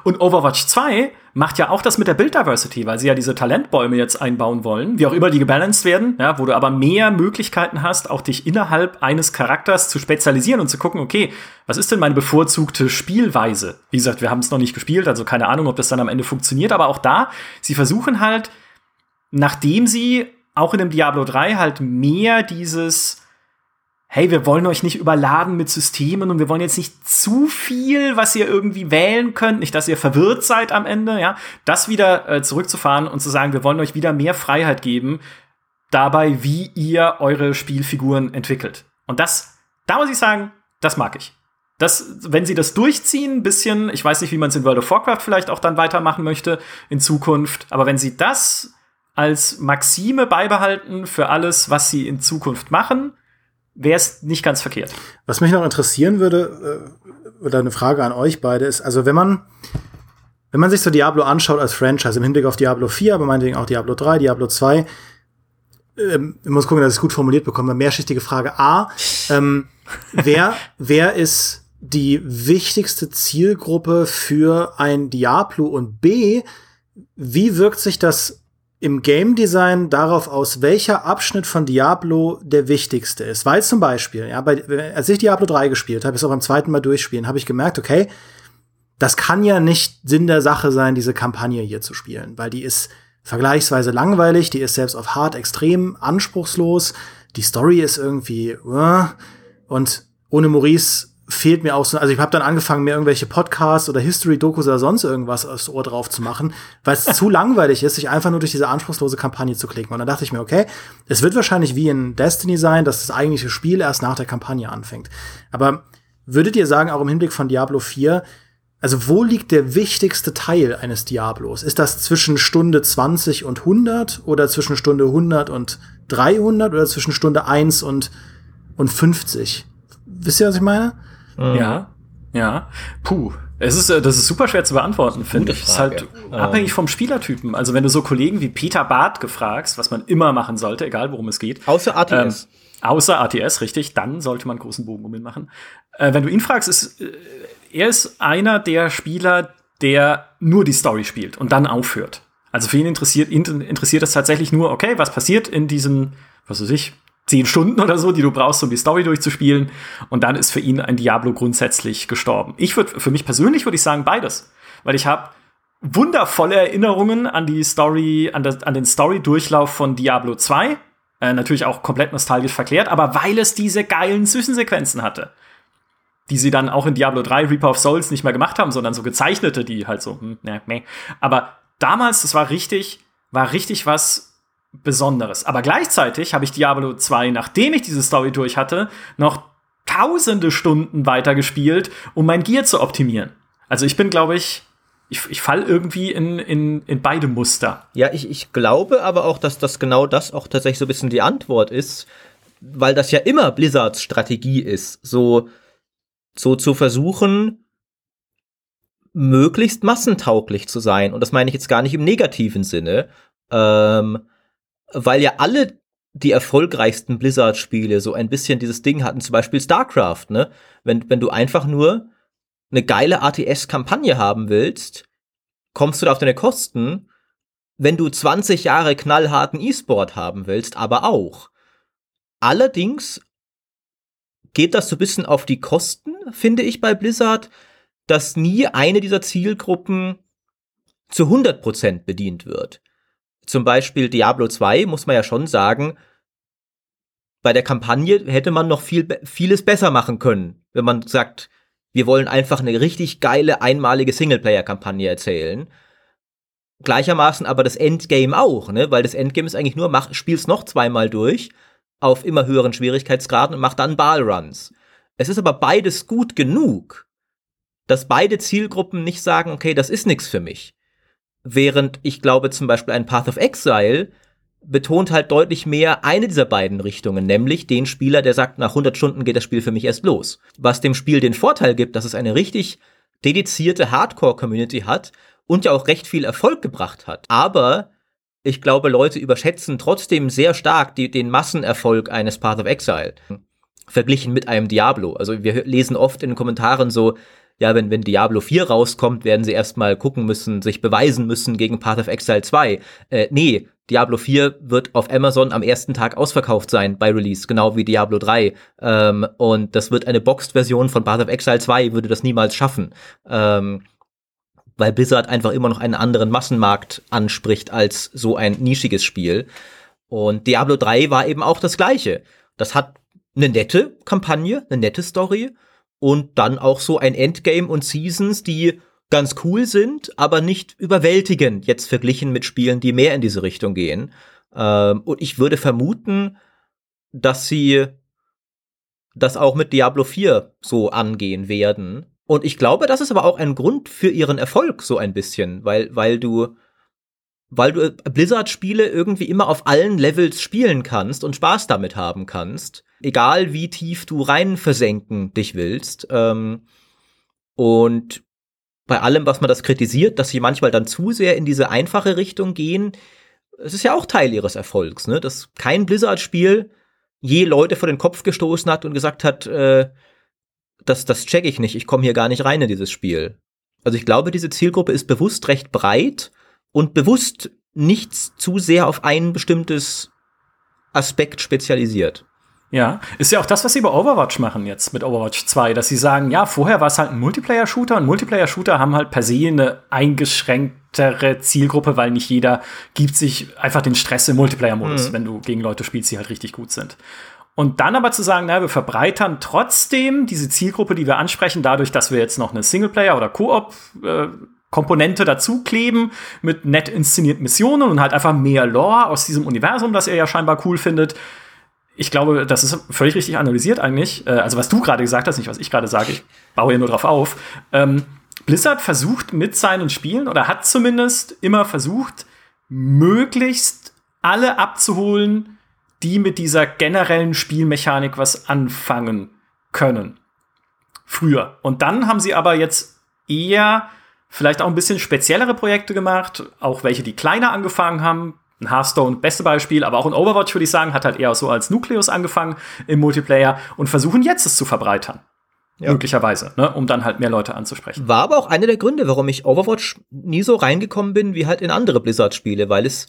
Und Overwatch 2 macht ja auch das mit der Build Diversity, weil sie ja diese Talentbäume jetzt einbauen wollen, wie auch immer die gebalanced werden, ja, wo du aber mehr Möglichkeiten hast, auch dich innerhalb eines Charakters zu spezialisieren und zu gucken, okay, was ist denn meine bevorzugte Spielweise? Wie gesagt, wir haben es noch nicht gespielt, also keine Ahnung, ob das dann am Ende funktioniert, aber auch da, sie versuchen halt, nachdem sie auch in dem Diablo 3 halt mehr dieses hey, wir wollen euch nicht überladen mit Systemen und wir wollen jetzt nicht zu viel, was ihr irgendwie wählen könnt, nicht, dass ihr verwirrt seid am Ende, ja, das wieder äh, zurückzufahren und zu sagen, wir wollen euch wieder mehr Freiheit geben, dabei, wie ihr eure Spielfiguren entwickelt. Und das, da muss ich sagen, das mag ich. Das, wenn sie das durchziehen, ein bisschen, ich weiß nicht, wie man es in World of Warcraft vielleicht auch dann weitermachen möchte in Zukunft, aber wenn sie das als Maxime beibehalten für alles, was sie in Zukunft machen, wäre es nicht ganz verkehrt. Was mich noch interessieren würde, äh, oder eine Frage an euch beide ist, also wenn man, wenn man sich so Diablo anschaut als Franchise im Hinblick auf Diablo 4, aber meinetwegen auch Diablo 3, Diablo 2, ähm, ich muss gucken, dass ich es gut formuliert bekomme, mehrschichtige Frage. A, ähm, (laughs) wer, wer ist die wichtigste Zielgruppe für ein Diablo und B, wie wirkt sich das im Game Design darauf aus, welcher Abschnitt von Diablo der wichtigste ist. Weil zum Beispiel, ja, bei, als ich Diablo 3 gespielt habe, ist auch beim zweiten Mal durchspielen, habe ich gemerkt, okay, das kann ja nicht Sinn der Sache sein, diese Kampagne hier zu spielen, weil die ist vergleichsweise langweilig, die ist selbst auf hart extrem anspruchslos, die Story ist irgendwie uh, und ohne Maurice fehlt mir auch so, also ich habe dann angefangen, mir irgendwelche Podcasts oder History-Dokus oder sonst irgendwas aufs Ohr drauf zu machen, weil es (laughs) zu langweilig ist, sich einfach nur durch diese anspruchslose Kampagne zu klicken. Und dann dachte ich mir, okay, es wird wahrscheinlich wie in Destiny sein, dass das eigentliche Spiel erst nach der Kampagne anfängt. Aber würdet ihr sagen, auch im Hinblick von Diablo 4, also wo liegt der wichtigste Teil eines Diablos? Ist das zwischen Stunde 20 und 100 oder zwischen Stunde 100 und 300 oder zwischen Stunde 1 und, und 50? Wisst ihr, was ich meine? Mhm. Ja, ja. Puh. Es ist, äh, das ist super schwer zu beantworten, finde ich. Es ist halt ähm. abhängig vom Spielertypen. Also wenn du so Kollegen wie Peter Barth gefragst, was man immer machen sollte, egal worum es geht. Außer ATS. Ähm, außer ATS, richtig. Dann sollte man großen Bogen um ihn machen. Äh, wenn du ihn fragst, ist, äh, er ist einer der Spieler, der nur die Story spielt und dann aufhört. Also für ihn interessiert, ihn interessiert es tatsächlich nur, okay, was passiert in diesen, was weiß ich, zehn Stunden oder so, die du brauchst, um die Story durchzuspielen. Und dann ist für ihn ein Diablo grundsätzlich gestorben. Ich würde, für mich persönlich würde ich sagen beides, weil ich habe wundervolle Erinnerungen an die Story, an, das, an den Story-Durchlauf von Diablo 2. Äh, natürlich auch komplett nostalgisch verklärt, aber weil es diese geilen Zwischensequenzen hatte. Die sie dann auch in Diablo 3 Reaper of Souls nicht mehr gemacht haben, sondern so gezeichnete, die halt so, hm, ne, ne. Aber damals, das war richtig, war richtig was Besonderes. Aber gleichzeitig habe ich Diablo 2, nachdem ich diese Story durch hatte, noch tausende Stunden weitergespielt, um mein Gear zu optimieren. Also ich bin, glaube ich, ich, ich fall irgendwie in, in, in beide Muster. Ja, ich, ich glaube aber auch, dass das genau das auch tatsächlich so ein bisschen die Antwort ist, weil das ja immer Blizzards Strategie ist, so, so zu versuchen, möglichst massentauglich zu sein. Und das meine ich jetzt gar nicht im negativen Sinne. Ähm, weil ja alle die erfolgreichsten Blizzard-Spiele so ein bisschen dieses Ding hatten, zum Beispiel StarCraft, ne? Wenn, wenn du einfach nur eine geile ATS-Kampagne haben willst, kommst du da auf deine Kosten. Wenn du 20 Jahre knallharten E-Sport haben willst, aber auch. Allerdings geht das so ein bisschen auf die Kosten, finde ich, bei Blizzard, dass nie eine dieser Zielgruppen zu 100% bedient wird. Zum Beispiel Diablo 2 muss man ja schon sagen, bei der Kampagne hätte man noch viel, vieles besser machen können, wenn man sagt, wir wollen einfach eine richtig geile, einmalige Singleplayer-Kampagne erzählen. Gleichermaßen aber das Endgame auch, ne? Weil das Endgame ist eigentlich nur, mach, spiel's noch zweimal durch auf immer höheren Schwierigkeitsgraden und mach dann Ballruns. Es ist aber beides gut genug, dass beide Zielgruppen nicht sagen, okay, das ist nichts für mich. Während ich glaube, zum Beispiel ein Path of Exile betont halt deutlich mehr eine dieser beiden Richtungen, nämlich den Spieler, der sagt, nach 100 Stunden geht das Spiel für mich erst los. Was dem Spiel den Vorteil gibt, dass es eine richtig dedizierte Hardcore-Community hat und ja auch recht viel Erfolg gebracht hat. Aber ich glaube, Leute überschätzen trotzdem sehr stark die, den Massenerfolg eines Path of Exile verglichen mit einem Diablo. Also wir lesen oft in den Kommentaren so, ja, wenn, wenn Diablo 4 rauskommt, werden sie erstmal gucken müssen, sich beweisen müssen gegen Path of Exile 2. Äh, nee, Diablo 4 wird auf Amazon am ersten Tag ausverkauft sein bei Release, genau wie Diablo 3. Ähm, und das wird eine Boxed-Version von Path of Exile 2, würde das niemals schaffen. Ähm, weil Blizzard einfach immer noch einen anderen Massenmarkt anspricht als so ein nischiges Spiel. Und Diablo 3 war eben auch das gleiche. Das hat eine nette Kampagne, eine nette Story und dann auch so ein Endgame und Seasons, die ganz cool sind, aber nicht überwältigend jetzt verglichen mit Spielen, die mehr in diese Richtung gehen. Ähm, und ich würde vermuten, dass sie das auch mit Diablo 4 so angehen werden. Und ich glaube, das ist aber auch ein Grund für ihren Erfolg so ein bisschen, weil, weil du, weil du Blizzard-Spiele irgendwie immer auf allen Levels spielen kannst und Spaß damit haben kannst egal wie tief du rein versenken dich willst. Ähm, und bei allem, was man das kritisiert, dass sie manchmal dann zu sehr in diese einfache Richtung gehen, es ist ja auch Teil ihres Erfolgs, ne? Dass kein Blizzard-Spiel je Leute vor den Kopf gestoßen hat und gesagt hat, äh, das, das check ich nicht, ich komme hier gar nicht rein in dieses Spiel. Also ich glaube, diese Zielgruppe ist bewusst recht breit und bewusst nicht zu sehr auf ein bestimmtes Aspekt spezialisiert. Ja, ist ja auch das, was sie bei Overwatch machen jetzt mit Overwatch 2, dass sie sagen, ja, vorher war es halt ein Multiplayer-Shooter und Multiplayer-Shooter haben halt per se eine eingeschränktere Zielgruppe, weil nicht jeder gibt sich einfach den Stress im Multiplayer-Modus, mhm. wenn du gegen Leute spielst, die halt richtig gut sind. Und dann aber zu sagen, naja, wir verbreitern trotzdem diese Zielgruppe, die wir ansprechen, dadurch, dass wir jetzt noch eine Singleplayer- oder Koop- äh, Komponente dazu kleben mit nett inszenierten Missionen und halt einfach mehr Lore aus diesem Universum, das er ja scheinbar cool findet ich glaube, das ist völlig richtig analysiert eigentlich. Äh, also was du gerade gesagt hast, nicht was ich gerade sage, ich baue hier nur drauf auf. Ähm, Blizzard versucht mit seinen Spielen oder hat zumindest immer versucht, möglichst alle abzuholen, die mit dieser generellen Spielmechanik was anfangen können. Früher. Und dann haben sie aber jetzt eher vielleicht auch ein bisschen speziellere Projekte gemacht, auch welche, die kleiner angefangen haben, ein Hearthstone, beste Beispiel, aber auch ein Overwatch, würde ich sagen, hat halt eher so als Nukleus angefangen im Multiplayer und versuchen jetzt es zu verbreitern. Ja. Möglicherweise, ne, um dann halt mehr Leute anzusprechen. War aber auch einer der Gründe, warum ich Overwatch nie so reingekommen bin wie halt in andere Blizzard-Spiele, weil es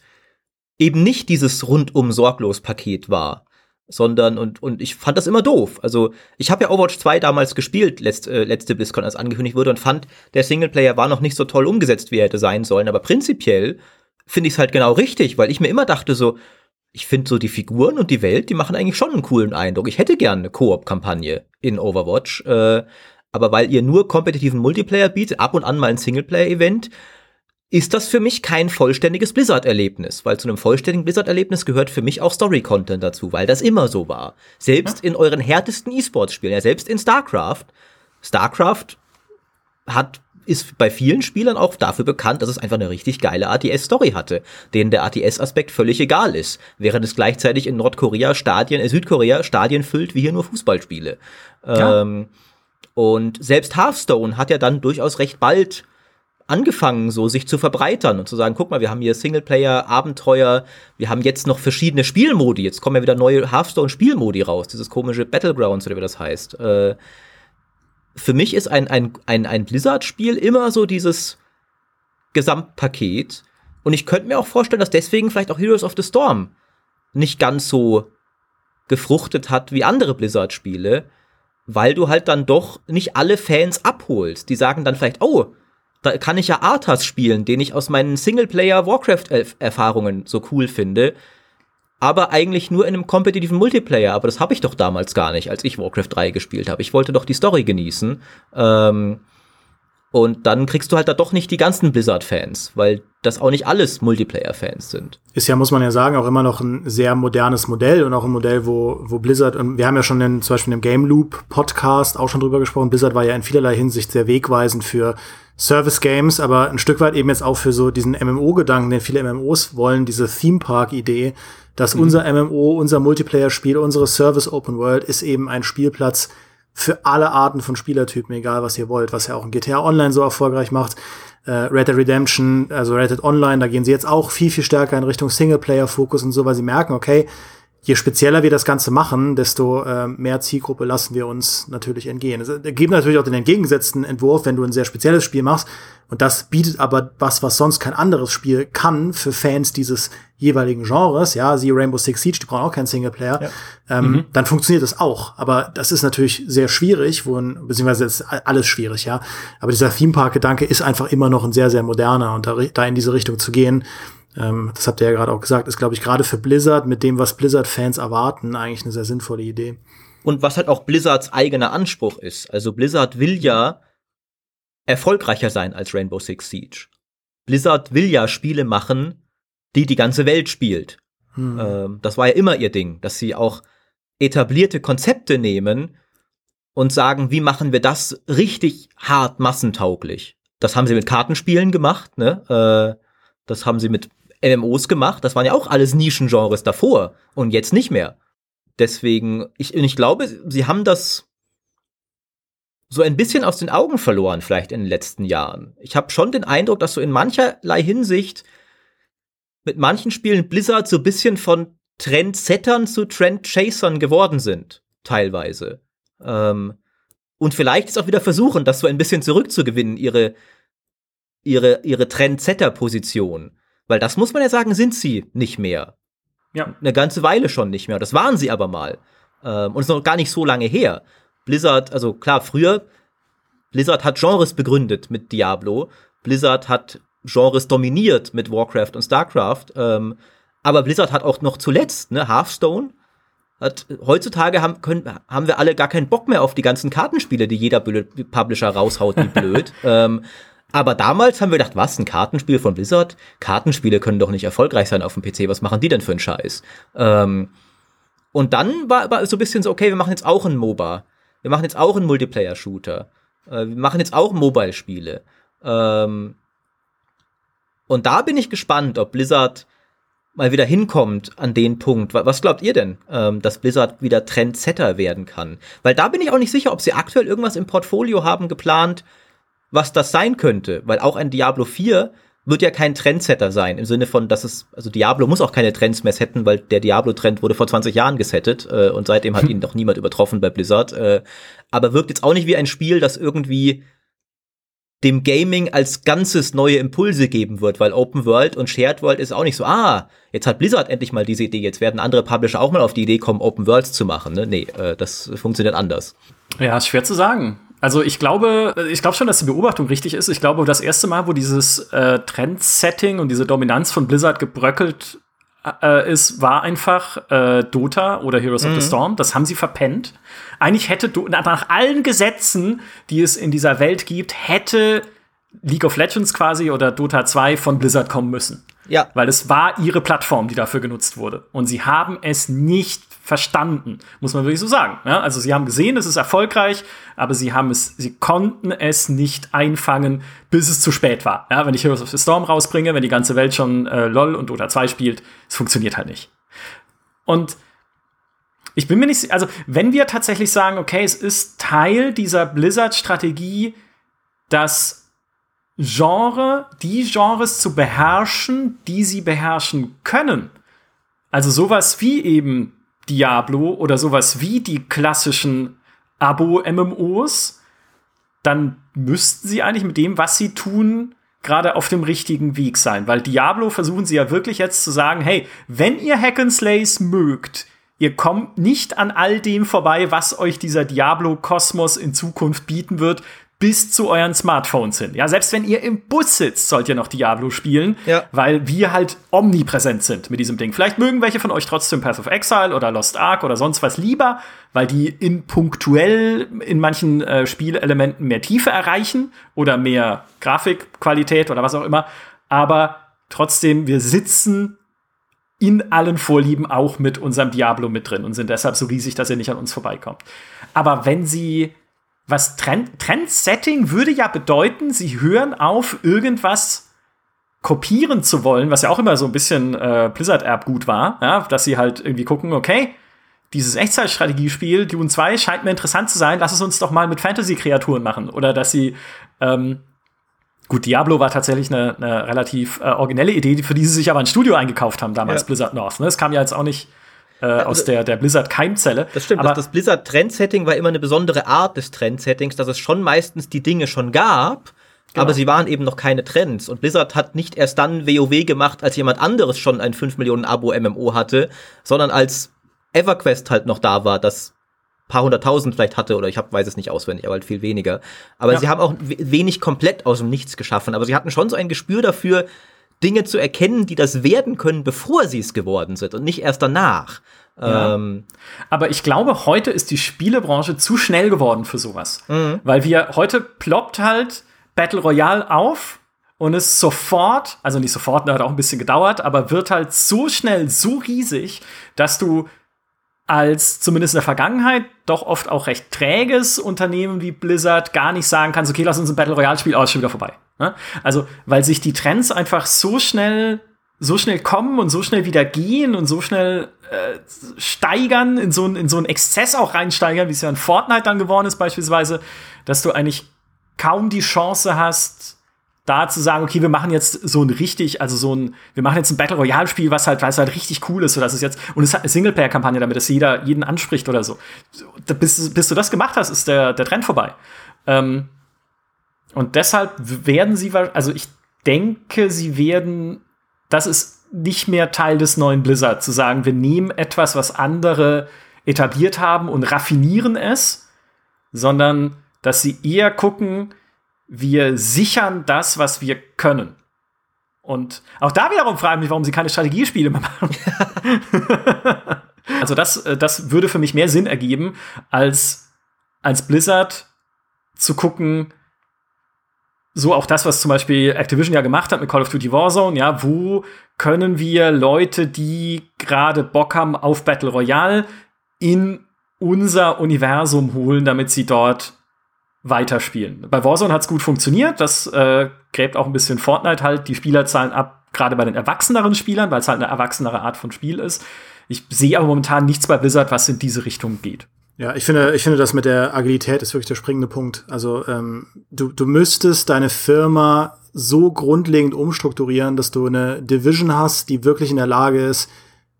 eben nicht dieses rundum sorglos Paket war, sondern und und ich fand das immer doof. Also, ich habe ja Overwatch 2 damals gespielt, letzt, äh, letzte BlizzCon als angekündigt wurde und fand, der Singleplayer war noch nicht so toll umgesetzt, wie er hätte sein sollen, aber prinzipiell finde ich es halt genau richtig, weil ich mir immer dachte so, ich finde so die Figuren und die Welt, die machen eigentlich schon einen coolen Eindruck. Ich hätte gerne eine Koop-Kampagne in Overwatch, äh, aber weil ihr nur kompetitiven Multiplayer bietet, ab und an mal ein Singleplayer-Event, ist das für mich kein vollständiges Blizzard-Erlebnis, weil zu einem vollständigen Blizzard-Erlebnis gehört für mich auch Story-Content dazu, weil das immer so war. Selbst in euren härtesten E-Sports-Spielen, ja, selbst in StarCraft. StarCraft hat ist bei vielen Spielern auch dafür bekannt, dass es einfach eine richtig geile ATS-Story hatte, denen der ATS-Aspekt völlig egal ist, während es gleichzeitig in Nordkorea Stadien, äh, Südkorea Stadien füllt wie hier nur Fußballspiele. Ja. Ähm, und selbst Hearthstone hat ja dann durchaus recht bald angefangen, so sich zu verbreitern und zu sagen, guck mal, wir haben hier Singleplayer, Abenteuer, wir haben jetzt noch verschiedene Spielmodi, jetzt kommen ja wieder neue Hearthstone-Spielmodi raus, dieses komische Battlegrounds oder wie das heißt. Äh, für mich ist ein, ein, ein, ein Blizzard-Spiel immer so dieses Gesamtpaket. Und ich könnte mir auch vorstellen, dass deswegen vielleicht auch Heroes of the Storm nicht ganz so gefruchtet hat wie andere Blizzard-Spiele, weil du halt dann doch nicht alle Fans abholst. Die sagen dann vielleicht, oh, Da kann ich ja Arthas spielen, den ich aus meinen Singleplayer-Warcraft-Erfahrungen so cool finde. Aber eigentlich nur in einem kompetitiven Multiplayer. Aber das habe ich doch damals gar nicht, als ich Warcraft 3 gespielt habe. Ich wollte doch die Story genießen. Ähm, und dann kriegst du halt da doch nicht die ganzen Blizzard-Fans, weil das auch nicht alles Multiplayer-Fans sind. Ist ja, muss man ja sagen, auch immer noch ein sehr modernes Modell und auch ein Modell, wo, wo Blizzard, und wir haben ja schon in, zum Beispiel im Game Loop Podcast auch schon drüber gesprochen, Blizzard war ja in vielerlei Hinsicht sehr wegweisend für Service Games, aber ein Stück weit eben jetzt auch für so diesen MMO-Gedanken, den viele MMOs wollen, diese Theme Park-Idee, dass mhm. unser MMO, unser Multiplayer-Spiel, unsere Service Open World ist eben ein Spielplatz, für alle Arten von Spielertypen, egal was ihr wollt, was ja auch ein GTA Online so erfolgreich macht. Äh, Red Dead Redemption, also Red Dead Online, da gehen sie jetzt auch viel, viel stärker in Richtung Singleplayer-Fokus und so, weil sie merken, okay, je spezieller wir das Ganze machen, desto äh, mehr Zielgruppe lassen wir uns natürlich entgehen. Es gibt natürlich auch den entgegengesetzten Entwurf, wenn du ein sehr spezielles Spiel machst. Und das bietet aber was, was sonst kein anderes Spiel kann für Fans dieses jeweiligen Genres. Ja, sie Rainbow Six Siege, die brauchen auch keinen Singleplayer. Ja. Ähm, mhm. Dann funktioniert das auch. Aber das ist natürlich sehr schwierig, wo, beziehungsweise ist alles schwierig, ja. Aber dieser Theme Park Gedanke ist einfach immer noch ein sehr, sehr moderner und da, da in diese Richtung zu gehen, ähm, das habt ihr ja gerade auch gesagt, ist, glaube ich, gerade für Blizzard mit dem, was Blizzard-Fans erwarten, eigentlich eine sehr sinnvolle Idee. Und was halt auch Blizzards eigener Anspruch ist. Also Blizzard will ja erfolgreicher sein als Rainbow Six Siege. Blizzard will ja Spiele machen, die die ganze Welt spielt. Hm. Ähm, das war ja immer ihr Ding, dass sie auch etablierte Konzepte nehmen und sagen, wie machen wir das richtig hart massentauglich. Das haben sie mit Kartenspielen gemacht, ne? Äh, das haben sie mit MMOs gemacht. Das waren ja auch alles Nischengenres davor und jetzt nicht mehr. Deswegen, ich, ich glaube, sie haben das so ein bisschen aus den Augen verloren, vielleicht in den letzten Jahren. Ich habe schon den Eindruck, dass so in mancherlei Hinsicht mit manchen Spielen Blizzard so ein bisschen von Trendsettern zu Trendchasern geworden sind, teilweise. Ähm, und vielleicht ist auch wieder versuchen, das so ein bisschen zurückzugewinnen, ihre, ihre, ihre Trendsetter-Position. Weil das muss man ja sagen, sind sie nicht mehr. Ja. Eine ganze Weile schon nicht mehr. Das waren sie aber mal. Ähm, und es ist noch gar nicht so lange her. Blizzard, also klar, früher, Blizzard hat Genres begründet mit Diablo. Blizzard hat Genres dominiert mit Warcraft und StarCraft. Ähm, aber Blizzard hat auch noch zuletzt, ne, Hearthstone, hat, heutzutage haben, können, haben wir alle gar keinen Bock mehr auf die ganzen Kartenspiele, die jeder Publisher raushaut, wie (laughs) blöd. ähm, aber damals haben wir gedacht, was, ein Kartenspiel von Blizzard? Kartenspiele können doch nicht erfolgreich sein auf dem PC. Was machen die denn für einen Scheiß? Ähm, und dann war, war so ein bisschen so, okay, wir machen jetzt auch einen MOBA. Wir machen jetzt auch einen Multiplayer-Shooter. Äh, wir machen jetzt auch Mobile-Spiele. Ähm, und da bin ich gespannt, ob Blizzard mal wieder hinkommt an den Punkt. Was glaubt ihr denn, ähm, dass Blizzard wieder Trendsetter werden kann? Weil da bin ich auch nicht sicher, ob sie aktuell irgendwas im Portfolio haben geplant, was das sein könnte, weil auch ein Diablo 4 wird ja kein Trendsetter sein, im Sinne von, dass es, also Diablo muss auch keine Trends mehr setten, weil der Diablo-Trend wurde vor 20 Jahren gesettet äh, und seitdem hat (laughs) ihn doch niemand übertroffen bei Blizzard. Äh, aber wirkt jetzt auch nicht wie ein Spiel, das irgendwie dem Gaming als Ganzes neue Impulse geben wird, weil Open World und Shared World ist auch nicht so, ah, jetzt hat Blizzard endlich mal diese Idee, jetzt werden andere Publisher auch mal auf die Idee kommen, Open Worlds zu machen. Ne? Nee, äh, das funktioniert anders. Ja, ist schwer zu sagen. Also ich glaube, ich glaube schon, dass die Beobachtung richtig ist. Ich glaube, das erste Mal, wo dieses äh, Trendsetting und diese Dominanz von Blizzard gebröckelt äh, ist, war einfach äh, Dota oder Heroes mhm. of the mhm. Storm. Das haben sie verpennt. Eigentlich hätte nach allen Gesetzen, die es in dieser Welt gibt, hätte League of Legends quasi oder Dota 2 von Blizzard kommen müssen. Ja. Weil es war ihre Plattform, die dafür genutzt wurde. Und sie haben es nicht verstanden, muss man wirklich so sagen. Ja, also sie haben gesehen, es ist erfolgreich, aber sie haben es, sie konnten es nicht einfangen, bis es zu spät war. Ja, wenn ich Heroes of the Storm rausbringe, wenn die ganze Welt schon äh, LOL und Dota 2 spielt, es funktioniert halt nicht. Und ich bin mir nicht, also wenn wir tatsächlich sagen, okay, es ist Teil dieser Blizzard-Strategie, das Genre, die Genres zu beherrschen, die sie beherrschen können. Also sowas wie eben Diablo oder sowas wie die klassischen Abo-MMOs, dann müssten sie eigentlich mit dem, was sie tun, gerade auf dem richtigen Weg sein. Weil Diablo versuchen sie ja wirklich jetzt zu sagen, hey, wenn ihr Hack and Slays mögt, ihr kommt nicht an all dem vorbei, was euch dieser Diablo-Kosmos in Zukunft bieten wird, bis zu euren Smartphones hin. Ja, selbst wenn ihr im Bus sitzt, sollt ihr noch Diablo spielen, Ja. weil wir halt omnipräsent sind mit diesem Ding. Vielleicht mögen welche von euch trotzdem Path of Exile oder Lost Ark oder sonst was lieber, weil die in punktuell in manchen äh, Spielelementen mehr Tiefe erreichen oder mehr Grafikqualität oder was auch immer. Aber trotzdem, wir sitzen in allen Vorlieben auch mit unserem Diablo mit drin und sind deshalb so riesig, dass ihr nicht an uns vorbeikommt. Aber wenn sie was Trend, Trendsetting würde ja bedeuten, sie hören auf, irgendwas kopieren zu wollen, was ja auch immer so ein bisschen äh, Blizzard-Erbgut war, ja, dass sie halt irgendwie gucken, okay, dieses Echtzeitstrategiespiel, Dune 2, scheint mir interessant zu sein, lass es uns doch mal mit Fantasy-Kreaturen machen. Oder dass sie, ähm, gut, Diablo war tatsächlich eine, eine relativ äh, originelle Idee, für die sie sich aber ein Studio eingekauft haben, damals Ja. Blizzard North. Ne? Das kam ja jetzt auch nicht äh, aus der, der Blizzard-Keimzelle. Das stimmt, aber das, das Blizzard-Trendsetting war immer eine besondere Art des Trendsettings, dass es schon meistens die Dinge schon gab, Genau. aber sie waren eben noch keine Trends. Und Blizzard hat nicht erst dann WoW gemacht, als jemand anderes schon ein 5 Millionen Abo-MMO hatte, sondern als EverQuest halt noch da war, das paar hunderttausend vielleicht hatte, oder ich hab, weiß es nicht auswendig, aber halt viel weniger. Aber Ja. sie haben auch we- wenig komplett aus dem Nichts geschaffen, aber sie hatten schon so ein Gespür dafür, Dinge zu erkennen, die das werden können, bevor sie es geworden sind und nicht erst danach. Ja. Ähm, Aber ich glaube, heute ist die Spielebranche zu schnell geworden für sowas. Weil wir heute ploppt halt Battle Royale auf und ist sofort, also nicht sofort, hat auch ein bisschen gedauert, aber wird halt so schnell, so riesig, dass du als zumindest in der Vergangenheit doch oft auch recht träges Unternehmen wie Blizzard gar nicht sagen kannst, okay, lass uns ein Battle Royale Spiel aus, ist schon wieder vorbei. Ne? Also, weil sich die Trends einfach so schnell so schnell kommen und so schnell wieder gehen und so schnell äh, steigern, in so, in so einen Exzess auch reinsteigern, wie es ja in Fortnite dann geworden ist beispielsweise, dass du eigentlich kaum die Chance hast, da zu sagen, okay, wir machen jetzt so ein richtig, also so ein, wir machen jetzt ein Battle Royale Spiel, was halt, was halt richtig cool ist, so dass es jetzt, und es hat eine Singleplayer-Kampagne, damit es jeder, jeden anspricht oder so. Bis, bis du das gemacht hast, ist der, der Trend vorbei. Ähm, und deshalb werden sie, also ich denke, sie werden, das ist nicht mehr Teil des neuen Blizzard, zu sagen, wir nehmen etwas, was andere etabliert haben und raffinieren es, sondern dass sie eher gucken, wir sichern das, was wir können. Und auch da wiederum frage ich mich, warum sie keine Strategiespiele mehr machen. (laughs) also das, äh, das würde für mich mehr Sinn ergeben, als, als Blizzard zu gucken, so auch das, was zum Beispiel Activision ja gemacht hat mit Call of Duty Warzone, ja, wo können wir Leute, die gerade Bock haben auf Battle Royale, in unser Universum holen, damit sie dort weiterspielen. Bei Warzone hat's gut funktioniert, das äh, gräbt auch ein bisschen Fortnite halt die Spielerzahlen ab, gerade bei den erwachseneren Spielern, weil es halt eine erwachsenere Art von Spiel ist. Ich sehe aber momentan nichts bei Blizzard, was in diese Richtung geht. Ja, ich finde, ich finde, das mit der Agilität ist wirklich der springende Punkt. Also ähm, du, du müsstest deine Firma so grundlegend umstrukturieren, dass du eine Division hast, die wirklich in der Lage ist,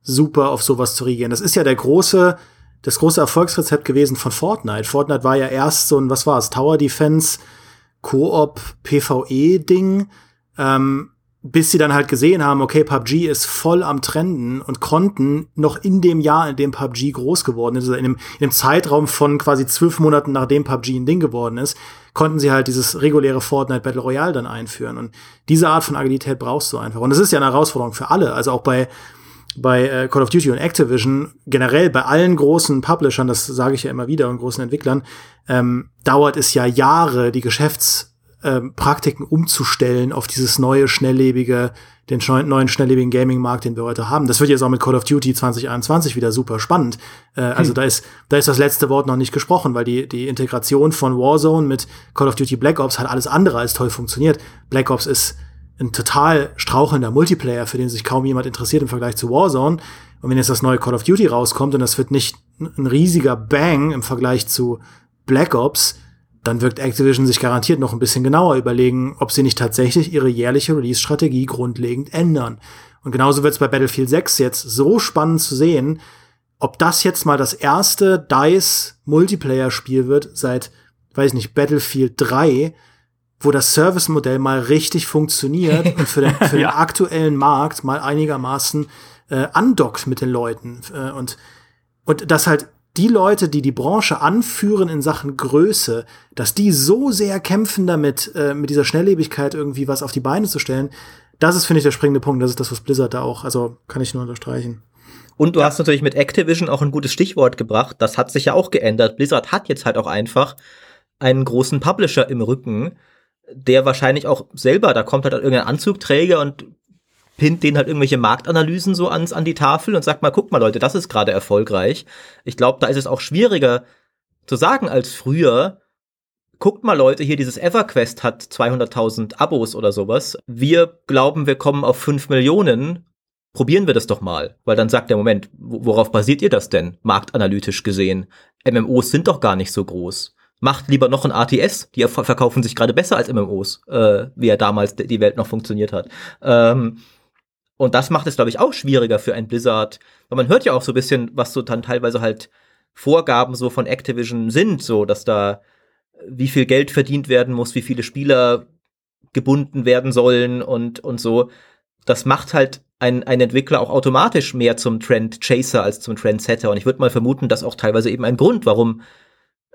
super auf sowas zu reagieren. Das ist ja der große, das große Erfolgsrezept gewesen von Fortnite. Fortnite war ja erst so ein, was war es, Tower Defense, Koop, PvE-Ding, ähm, bis sie dann halt gesehen haben, okay, PUBG ist voll am Trenden und konnten noch in dem Jahr, in dem PUBG groß geworden ist, also in dem, in dem Zeitraum von quasi zwölf Monaten, nachdem PUBG ein Ding geworden ist, konnten sie halt dieses reguläre Fortnite Battle Royale dann einführen. Und diese Art von Agilität brauchst du einfach. Und es ist ja eine Herausforderung für alle. Also auch bei, bei äh, Call of Duty und Activision, generell bei allen großen Publishern, das sage ich ja immer wieder, und großen Entwicklern, ähm, dauert es ja Jahre, die Geschäftspraktiken ähm, Praktiken umzustellen auf dieses neue, schnelllebige, den neuen, schnelllebigen Gaming-Markt, den wir heute haben. Das wird jetzt auch mit Call of Duty 2021 wieder super spannend. Äh, also da ist, da ist das letzte Wort noch nicht gesprochen, weil die, die Integration von Warzone mit Call of Duty Black Ops hat alles andere als toll funktioniert. Black Ops ist ein total strauchelnder Multiplayer, für den sich kaum jemand interessiert im Vergleich zu Warzone. Und wenn jetzt das neue Call of Duty rauskommt und das wird nicht ein riesiger Bang im Vergleich zu Black Ops, dann wirkt Activision sich garantiert noch ein bisschen genauer überlegen, ob sie nicht tatsächlich ihre jährliche Release-Strategie grundlegend ändern. Und genauso wird es bei Battlefield 6 jetzt so spannend zu sehen, ob das jetzt mal das erste DICE Multiplayer-Spiel wird seit, weiß ich nicht, Battlefield 3, wo das Service-Modell mal richtig funktioniert und für den, für (laughs) den Ja. aktuellen Markt mal einigermaßen äh, andockt mit den Leuten. Äh, und, und das halt die Leute, die die Branche anführen in Sachen Größe, dass die so sehr kämpfen damit, äh, mit dieser Schnelllebigkeit irgendwie was auf die Beine zu stellen, das ist, finde ich, der springende Punkt. Das ist das, was Blizzard da auch, also kann ich nur unterstreichen. Und du ja. hast natürlich mit Activision auch ein gutes Stichwort gebracht. Das hat sich ja auch geändert. Blizzard hat jetzt halt auch einfach einen großen Publisher im Rücken, der wahrscheinlich auch selber, da kommt halt irgendein Anzugträger und pinnt denen halt irgendwelche Marktanalysen so ans, an die Tafel und sagt mal, guck mal Leute, das ist gerade erfolgreich. Ich glaube, da ist es auch schwieriger zu sagen als früher. Guckt mal Leute, hier dieses EverQuest hat 200.000 Abos oder sowas. Wir glauben, wir kommen auf 5 Millionen. Probieren wir das doch mal. Weil dann sagt der Moment, worauf basiert ihr das denn? Marktanalytisch gesehen. MMOs sind doch gar nicht so groß macht lieber noch ein RTS. Die verkaufen sich gerade besser als MMOs, äh, wie ja damals die Welt noch funktioniert hat. Ähm, und das macht es, glaube ich, auch schwieriger für ein Blizzard. Weil man hört ja auch so ein bisschen, was so dann teilweise halt Vorgaben so von Activision sind, so dass da wie viel Geld verdient werden muss, wie viele Spieler gebunden werden sollen und, und so. Das macht halt ein, ein Entwickler auch automatisch mehr zum Trend Chaser als zum Trendsetter. Und ich würde mal vermuten, dass auch teilweise eben ein Grund, warum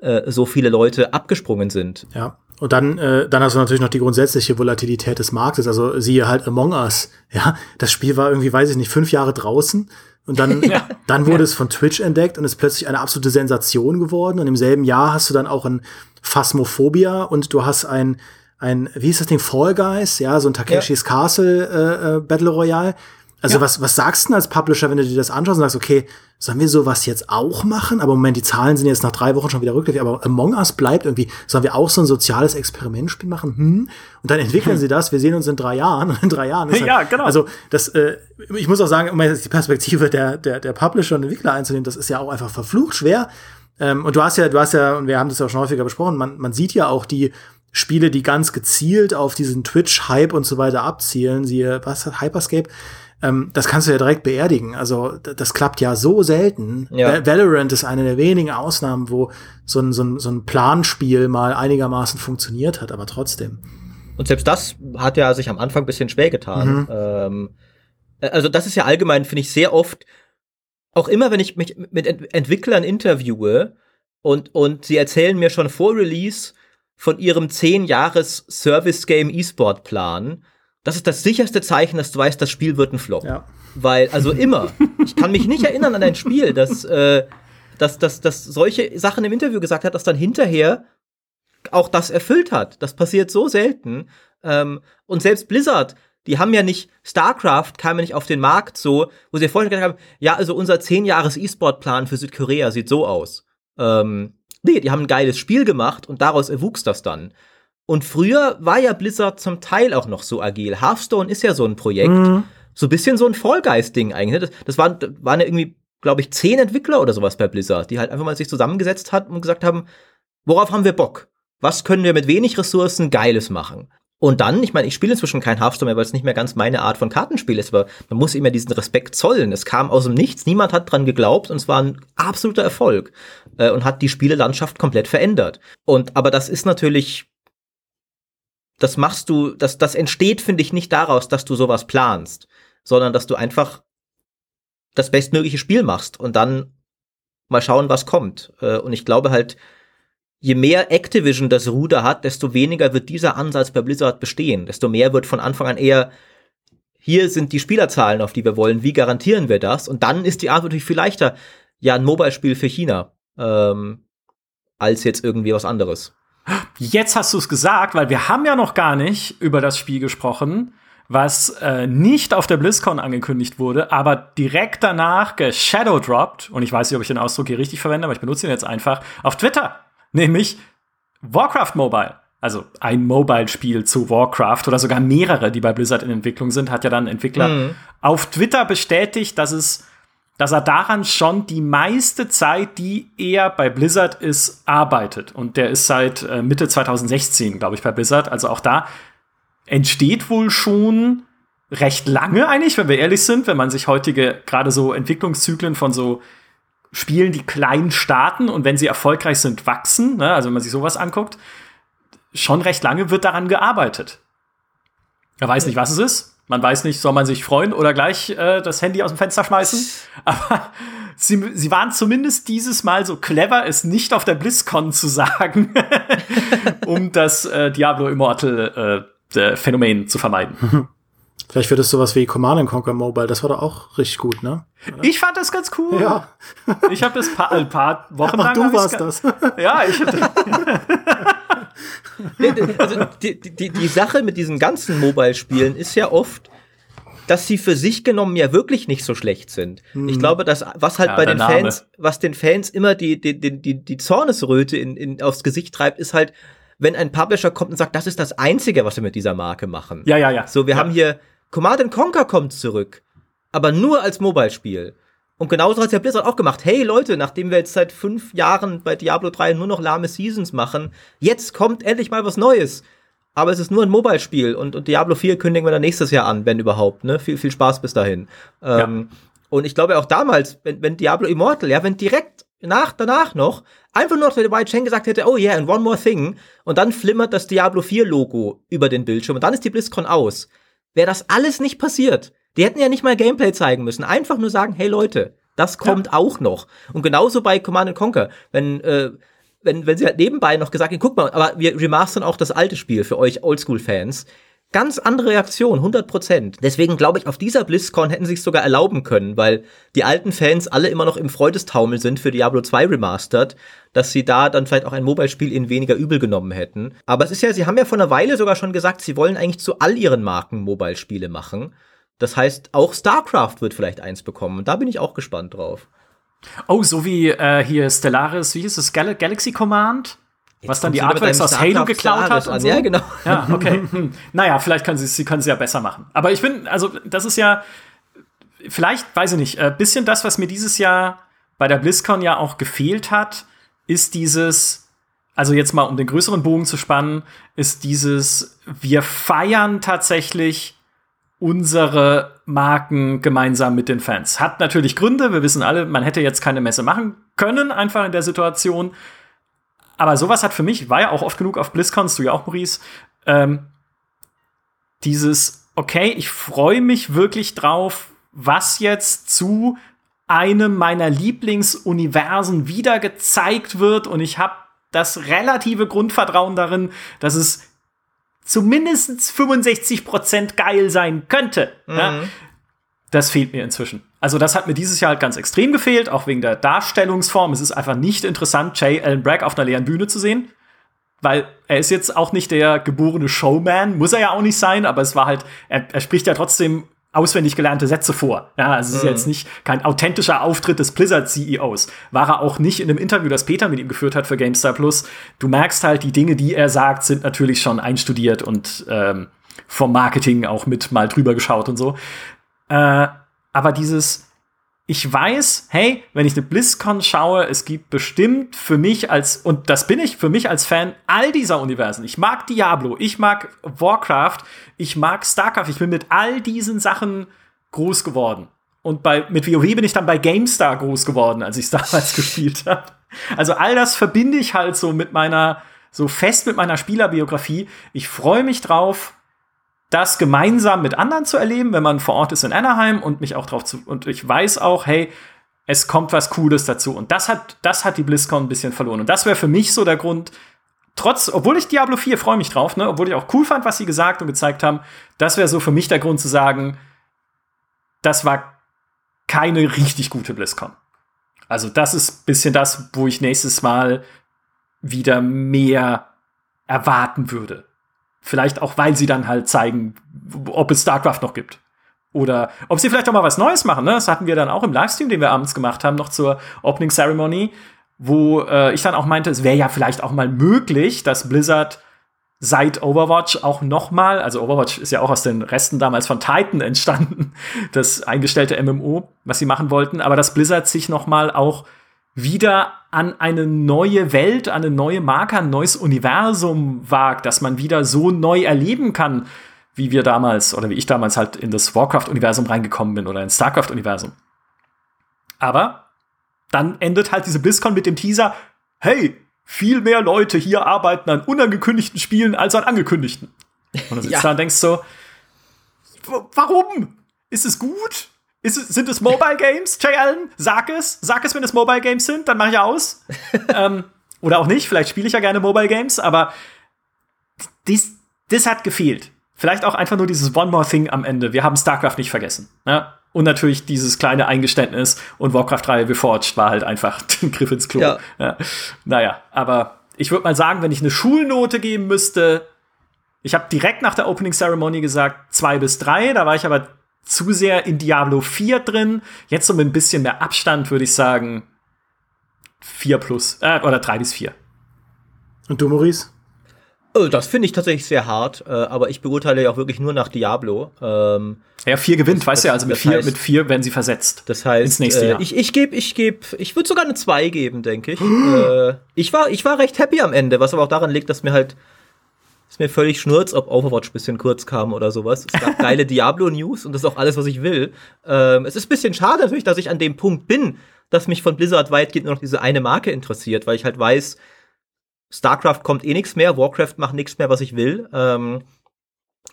äh, so viele Leute abgesprungen sind. Ja. Und dann, äh, dann hast du natürlich noch die grundsätzliche Volatilität des Marktes. Also siehe halt Among Us. (laughs) Ja, das Spiel war irgendwie, weiß ich nicht, fünf Jahre draußen. Und dann, (laughs) ja. dann wurde ja. es von Twitch entdeckt und ist plötzlich eine absolute Sensation geworden. Und im selben Jahr hast du dann auch ein Phasmophobia und du hast ein, ein, wie hieß das Ding, Fall Guys, ja, so ein Takeshis ja. Castle äh, äh, Battle Royale. Also ja. was, was sagst du denn als Publisher, wenn du dir das anschaust und sagst, okay, sollen wir sowas jetzt auch machen? Aber Moment, die Zahlen sind jetzt nach drei Wochen schon wieder rückläufig, aber Among Us bleibt irgendwie, sollen wir auch so ein soziales Experimentspiel machen? Hm? Und dann entwickeln hm. sie das, wir sehen uns in drei Jahren und (laughs) in drei Jahren ist halt, Ja, genau. Also das, äh, ich muss auch sagen, um jetzt die Perspektive der, der, der Publisher und Entwickler einzunehmen, das ist ja auch einfach verflucht schwer. Ähm, und du hast ja, du hast ja, und wir haben das ja auch schon häufiger besprochen, man, man sieht ja auch die Spiele, die ganz gezielt auf diesen Twitch-Hype und so weiter abzielen, siehe, was hat Hyperscape? Ähm, das kannst du ja direkt beerdigen. Also das klappt ja so selten. Ja. Valorant ist eine der wenigen Ausnahmen, wo so ein, so, ein, so ein Planspiel mal einigermaßen funktioniert hat, aber trotzdem. Und selbst das hat ja sich am Anfang ein bisschen schwer getan. Mhm. Ähm, also das ist ja allgemein, finde ich, sehr oft, auch immer, wenn ich mich mit Ent Entwicklern interviewe und, und sie erzählen mir schon vor Release von ihrem 10 Das ist das sicherste Zeichen, dass du weißt, das Spiel wird ein Flop. Ja. Weil, also immer. (laughs) ich kann mich nicht erinnern an ein Spiel, das, äh, das, das, das solche Sachen im Interview gesagt hat, das dann hinterher auch das erfüllt hat. Das passiert so selten. Ähm, und selbst Blizzard, die haben ja nicht, StarCraft kam ja nicht auf den Markt so, wo sie vorher gesagt haben, ja, also unser 10 Jahres E-Sport-Plan für Südkorea sieht so aus. Ähm, nee, die haben ein geiles Spiel gemacht und daraus erwuchs das dann. Und früher war ja Blizzard zum Teil auch noch so agil. Hearthstone ist ja so ein Projekt. Mhm. So ein bisschen so ein Fall Guys-Ding eigentlich. Ne? Das, das waren, waren ja irgendwie, glaube ich, zehn Entwickler oder sowas bei Blizzard, die halt einfach mal sich zusammengesetzt hatten und gesagt haben, worauf haben wir Bock? Was können wir mit wenig Ressourcen Geiles machen? Und dann, ich meine, ich spiele inzwischen kein Hearthstone mehr, weil es nicht mehr ganz meine Art von Kartenspiel ist, aber man muss immer diesen Respekt zollen. Es kam aus dem Nichts, niemand hat dran geglaubt und es war ein absoluter Erfolg äh, und hat die Spielelandschaft komplett verändert. Und aber das ist natürlich das machst du, das, das entsteht, finde ich, nicht daraus, dass du sowas planst, sondern dass du einfach das bestmögliche Spiel machst und dann mal schauen, was kommt. Äh, und ich glaube halt, je mehr Activision das Ruder hat, desto weniger wird dieser Ansatz bei Blizzard bestehen. Desto mehr wird von Anfang an eher, hier sind die Spielerzahlen, auf die wir wollen, wie garantieren wir das? Und dann ist die Art natürlich viel leichter, ja, ein Mobile-Spiel für China, ähm, als jetzt irgendwie was anderes. Jetzt hast du es gesagt, weil wir haben ja noch gar nicht über das Spiel gesprochen, was äh, nicht auf der BlizzCon angekündigt wurde, aber direkt danach geshadowdropped, und ich weiß nicht, ob ich den Ausdruck hier richtig verwende, aber ich benutze ihn jetzt einfach, auf Twitter, nämlich Warcraft Mobile. Also ein Mobile-Spiel zu Warcraft oder sogar mehrere, die bei Blizzard in Entwicklung sind, hat ja dann ein Entwickler mhm. auf Twitter bestätigt, dass es dass er daran schon die meiste Zeit, die er bei Blizzard ist, arbeitet. Und der ist seit äh, Mitte 2016, glaube ich, bei Blizzard. Also auch da entsteht wohl schon recht lange eigentlich, wenn wir ehrlich sind, wenn man sich heutige gerade so Entwicklungszyklen von so Spielen, die klein starten und wenn sie erfolgreich sind, wachsen, ne? also wenn man sich sowas anguckt, schon recht lange wird daran gearbeitet. Er weiß nicht, was es ist. Man weiß nicht, soll man sich freuen oder gleich äh, das Handy aus dem Fenster schmeißen. Aber (laughs) sie, sie waren zumindest dieses Mal so clever, es nicht auf der BlizzCon zu sagen, (laughs) um das äh, Diablo Immortal äh, Phänomen zu vermeiden. (laughs) Vielleicht wird es sowas wie Command Conquer Mobile. Das war doch auch richtig gut, ne? Oder? Ich fand das ganz cool. Ja. Ich habe das paar, ein paar Wochen Ach, lang. du warst das. Ja, ich. Also die, die, die Sache mit diesen ganzen Mobile-Spielen ist ja oft, dass sie für sich genommen ja wirklich nicht so schlecht sind. Hm. Ich glaube, dass was halt ja, bei den Name. Fans, was den Fans immer die, die, die, die, die Zornesröte in, in, aufs Gesicht treibt, ist halt, wenn ein Publisher kommt und sagt, das ist das Einzige, was wir mit dieser Marke machen. Ja, ja, ja. So, wir ja. haben hier Command Conquer kommt zurück, aber nur als Mobile-Spiel. Und genauso hat ja Blizzard auch gemacht. Hey Leute, nachdem wir jetzt seit fünf Jahren bei Diablo 3 nur noch lahme Seasons machen, jetzt kommt endlich mal was Neues. Aber es ist nur ein Mobile-Spiel und, und Diablo 4 kündigen wir dann nächstes Jahr an, wenn überhaupt. Ne? Viel, viel Spaß bis dahin. Ähm, Und ich glaube auch damals, wenn, wenn Diablo Immortal, ja, wenn direkt nach, danach noch einfach nur noch der White Chain gesagt hätte, oh yeah, and one more thing, und dann flimmert das Diablo 4 Logo über den Bildschirm und dann ist die BlizzCon aus, wäre das alles nicht passiert. Die hätten ja nicht mal Gameplay zeigen müssen. Einfach nur sagen, hey Leute, das kommt ja. auch noch. Und genauso bei Command Conquer. Wenn, äh, wenn, wenn sie halt nebenbei noch gesagt hätten, guck mal, aber wir remastern auch das alte Spiel für euch Oldschool-Fans. Ganz andere Reaktion, 100%. Deswegen glaube ich, auf dieser BlizzCon hätten sie es sogar erlauben können, weil die alten Fans alle immer noch im Freudestaumel sind für Diablo 2 Remastered, dass sie da dann vielleicht auch ein Mobile-Spiel in weniger übel genommen hätten. Aber es ist ja, sie haben ja vor einer Weile sogar schon gesagt, sie wollen eigentlich zu all ihren Marken Mobile-Spiele machen. Das heißt, auch StarCraft wird vielleicht eins bekommen. Und da bin ich auch gespannt drauf. Oh, so wie äh, hier Stellaris, wie hieß es? Gal Galaxy Command? Jetzt was dann die Artworks aus Halo geklaut hat. Und so? Ja, genau. Ja, okay. (laughs) Naja, vielleicht können sie sie können sie ja besser machen. Aber ich bin, also, das ist ja, vielleicht, weiß ich nicht, ein äh, bisschen das, was mir dieses Jahr bei der BlizzCon ja auch gefehlt hat, ist dieses, also jetzt mal um den größeren Bogen zu spannen, ist dieses, wir feiern tatsächlich unsere Marken gemeinsam mit den Fans. Hat natürlich Gründe, wir wissen alle, man hätte jetzt keine Messe machen können, einfach in der Situation. Aber sowas hat für mich, war ja auch oft genug auf BlizzCons, du ja auch, Maurice, ähm, dieses, okay, ich freue mich wirklich drauf, was jetzt zu einem meiner Lieblingsuniversen wieder gezeigt wird und ich habe das relative Grundvertrauen darin, dass es zumindest 65% geil sein könnte. Mhm. Ja? Das fehlt mir inzwischen. Also, das hat mir dieses Jahr halt ganz extrem gefehlt, auch wegen der Darstellungsform. Es ist einfach nicht interessant, Jay Allen Bragg auf einer leeren Bühne zu sehen. Weil er ist jetzt auch nicht der geborene Showman, muss er ja auch nicht sein, aber es war halt, er, er spricht ja trotzdem auswendig gelernte Sätze vor. Ja, also es ist mhm. jetzt nicht kein authentischer Auftritt des Blizzard CEOs. War er auch nicht in einem Interview, das Peter mit ihm geführt hat für GameStar Plus. Du merkst halt, die Dinge, die er sagt, sind natürlich schon einstudiert und ähm, vom Marketing auch mit mal drüber geschaut und so. Äh, aber dieses ich weiß, hey, wenn ich eine BlizzCon schaue, es gibt bestimmt für mich als, und das bin ich für mich als Fan all dieser Universen. Ich mag Diablo, ich mag Warcraft, ich mag StarCraft, ich bin mit all diesen Sachen groß geworden. Und bei, mit WoW bin ich dann bei GameStar groß geworden, als ich es (laughs) damals gespielt habe. Also all das verbinde ich halt so mit meiner, so fest mit meiner Spielerbiografie. Ich freue mich drauf, das gemeinsam mit anderen zu erleben, wenn man vor Ort ist in Anaheim und mich auch drauf zu, und ich weiß auch, hey, es kommt was Cooles dazu. Und das hat, das hat die BlizzCon ein bisschen verloren. Und das wäre für mich so der Grund, trotz, obwohl ich Diablo 4 freue mich drauf, ne, obwohl ich auch cool fand, was sie gesagt und gezeigt haben, das wäre so für mich der Grund zu sagen, das war keine richtig gute BlizzCon. Also, das ist ein bisschen das, wo ich nächstes Mal wieder mehr erwarten würde. Vielleicht auch, weil sie dann halt zeigen, ob es StarCraft noch gibt. Oder ob sie vielleicht auch mal was Neues machen. Ne? Das hatten wir dann auch im Livestream, den wir abends gemacht haben, noch zur Opening Ceremony, wo äh, ich dann auch meinte, es wäre ja vielleicht auch mal möglich, dass Blizzard seit Overwatch auch noch mal, also Overwatch ist ja auch aus den Resten damals von Titan (laughs) entstanden, das eingestellte MMO, was sie machen wollten, aber dass Blizzard sich noch mal auch wieder an eine neue Welt, an eine neue Marke, ein neues Universum wagt, dass man wieder so neu erleben kann, wie wir damals oder wie ich damals halt in das Warcraft-Universum reingekommen bin oder ins StarCraft-Universum. Aber dann endet halt diese BlizzCon mit dem Teaser, hey, viel mehr Leute hier arbeiten an unangekündigten Spielen als an angekündigten. Und dann sitzt (laughs) ja. da und denkst so, warum? Ist es gut? Ist sind es Mobile Games, Jay Allen? Sag es. Sag es, wenn es Mobile Games sind, dann mache ich aus. (laughs) ähm, oder auch nicht, vielleicht spiele ich ja gerne Mobile Games, aber dies, das hat gefehlt. Vielleicht auch einfach nur dieses One More Thing am Ende. Wir haben StarCraft nicht vergessen. Ja? Und natürlich dieses kleine Eingeständnis und Warcraft 3 Reforged war halt einfach (laughs) ein Griff ins Klo. Ja. Ja. Naja, aber ich würde mal sagen, wenn ich eine Schulnote geben müsste, ich habe direkt nach der Opening Ceremony gesagt zwei bis drei. Da war ich aber zu sehr in Diablo 4 drin. Jetzt mit ein bisschen mehr Abstand würde ich sagen 4 plus äh, oder 3 bis 4. Und du, Maurice? Oh, das finde ich tatsächlich sehr hart, äh, aber ich beurteile ja auch wirklich nur nach Diablo. Ähm, ja, 4 gewinnt, weißt du ja, also mit 4 mit vier werden sie versetzt. Das heißt, ins nächste äh, Jahr. ich ich gebe, ich gebe, ich würde sogar eine 2 geben, denke ich. (gasps) äh, ich, war, ich war recht happy am Ende, was aber auch daran liegt, dass mir halt ist mir völlig schnurz, ob Overwatch ein bisschen kurz kam oder sowas. Es gab (laughs) geile Diablo-News und das ist auch alles, was ich will. Ähm, es ist ein bisschen schade natürlich, dass ich an dem Punkt bin, dass mich von Blizzard weitgehend nur noch diese eine Marke interessiert, weil ich halt weiß, StarCraft kommt eh nichts mehr, Warcraft macht nichts mehr, was ich will. Ähm,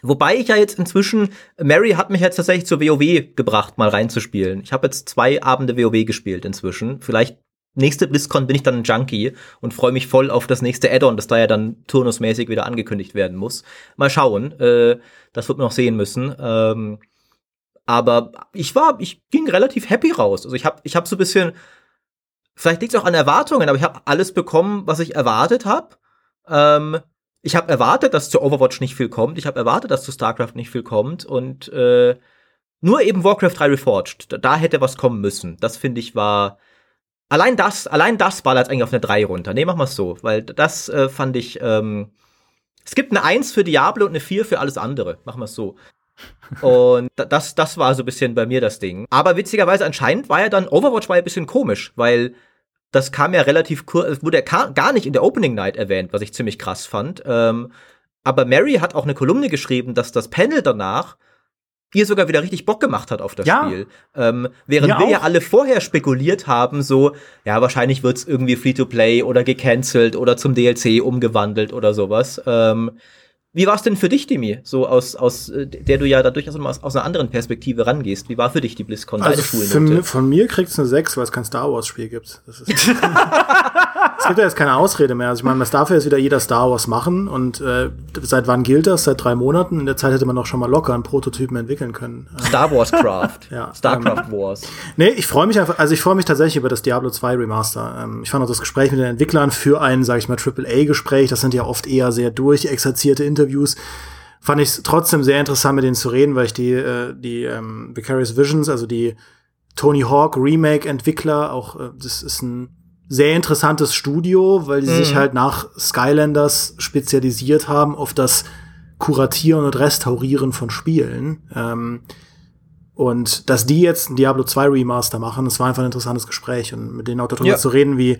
wobei ich ja jetzt inzwischen, Mary hat mich jetzt tatsächlich zur WoW gebracht, mal reinzuspielen. Ich habe jetzt zwei Abende WoW gespielt inzwischen. Vielleicht nächste BlizzCon bin ich dann ein Junkie und freue mich voll auf das nächste Add-on, das da ja dann turnusmäßig wieder angekündigt werden muss. Mal schauen, äh, das wird man noch sehen müssen. Ähm, aber ich war, ich ging relativ happy raus. Also ich habe, ich habe so ein bisschen, vielleicht liegt es auch an Erwartungen, aber ich habe alles bekommen, was ich erwartet habe. Ähm, ich habe erwartet, dass zu Overwatch nicht viel kommt. Ich habe erwartet, dass zu StarCraft nicht viel kommt und äh, nur eben Warcraft 3 Reforged. Da, da hätte was kommen müssen. Das finde ich war allein das, allein das ballert eigentlich auf eine 3 runter. Nee, mach mal so, weil das äh, fand ich, ähm, es gibt eine 1 für Diablo und eine 4 für alles andere. Machen wir es so. (laughs) Und das, das war so ein bisschen bei mir das Ding. Aber witzigerweise anscheinend war ja dann, Overwatch war ja ein bisschen komisch, weil das kam ja relativ kurz, wurde ja gar nicht in der Opening Night erwähnt, was ich ziemlich krass fand. Ähm, aber Mary hat auch eine Kolumne geschrieben, dass das Panel danach ihr sogar wieder richtig Bock gemacht hat auf das ja. Spiel. Ähm, während wir auch. ja alle vorher spekuliert haben, so, ja, wahrscheinlich wird's irgendwie Free-to-Play oder gecancelt oder zum DLC umgewandelt oder sowas. Ähm, wie war es denn für dich, Demi? So aus, aus äh, der du ja da durchaus aus, aus einer anderen Perspektive rangehst. Wie war für dich die BlizzCon, also deine Von mir kriegt es eine 6, weil es kein Star Wars-Spiel gibt. (laughs) Es gibt ja jetzt keine Ausrede mehr. Also ich meine, das darf ja jetzt wieder jeder Star Wars machen und äh, seit wann gilt das? Seit drei Monaten. In der Zeit hätte man auch schon mal locker einen Prototypen entwickeln können. Star Wars Craft. (laughs) ja. Starcraft ähm, Wars. Nee, ich freue mich einfach, also ich freue mich tatsächlich über das Diablo 2 Remaster. Ähm, ich fand auch das Gespräch mit den Entwicklern für ein, sag ich mal, AAA-Gespräch, das sind ja oft eher sehr durchexerzierte Interviews fand ich es trotzdem sehr interessant, mit denen zu reden, weil ich die, äh, die ähm, Vicarious Visions, also die Tony Hawk Remake-Entwickler, auch äh, das ist ein sehr interessantes Studio, weil die mhm. sich halt nach Skylanders spezialisiert haben auf das Kuratieren und Restaurieren von Spielen. Ähm, und dass die jetzt ein Diablo 2 Remaster machen, das war einfach ein interessantes Gespräch und mit denen auch darüber ja. zu reden, wie,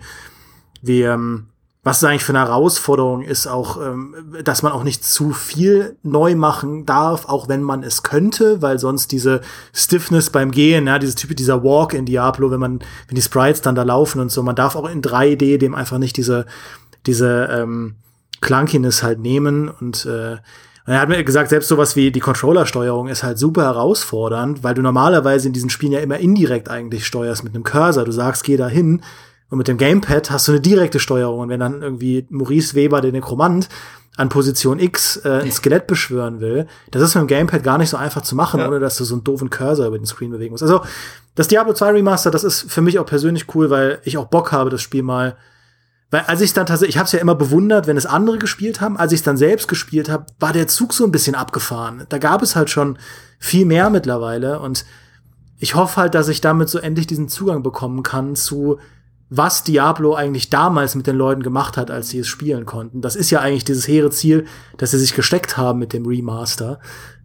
wie ähm, was eigentlich für eine Herausforderung ist, auch, ähm, dass man auch nicht zu viel neu machen darf, auch wenn man es könnte, weil sonst diese Stiffness beim Gehen, ja, dieses Typ, dieser Walk in Diablo, wenn man, wenn die Sprites dann da laufen und so, man darf auch in 3D dem einfach nicht diese, diese ähm, Clunkiness halt nehmen und äh, er hat mir gesagt, selbst sowas wie die Controllersteuerung ist halt super herausfordernd, weil du normalerweise in diesen Spielen ja immer indirekt eigentlich steuerst mit einem Cursor. Du sagst, geh da hin und mit dem Gamepad hast du eine direkte Steuerung. Und wenn dann irgendwie Maurice Weber, der Nekromant, an Position X äh, ein Skelett beschwören will, das ist mit dem Gamepad gar nicht so einfach zu machen, ja. ohne dass du so einen doofen Cursor über den Screen bewegen musst. Also, das Diablo 2 Remaster, das ist für mich auch persönlich cool, weil ich auch Bock habe, das Spiel mal weil als ich dann tatsächlich, ich habe es ja immer bewundert, wenn es andere gespielt haben, als ich es dann selbst gespielt habe, war der Zug so ein bisschen abgefahren. Da gab es halt schon viel mehr mittlerweile und ich hoffe halt, dass ich damit so endlich diesen Zugang bekommen kann zu was Diablo eigentlich damals mit den Leuten gemacht hat, als sie es spielen konnten. Das ist ja eigentlich dieses hehre Ziel, dass sie sich gesteckt haben mit dem Remaster,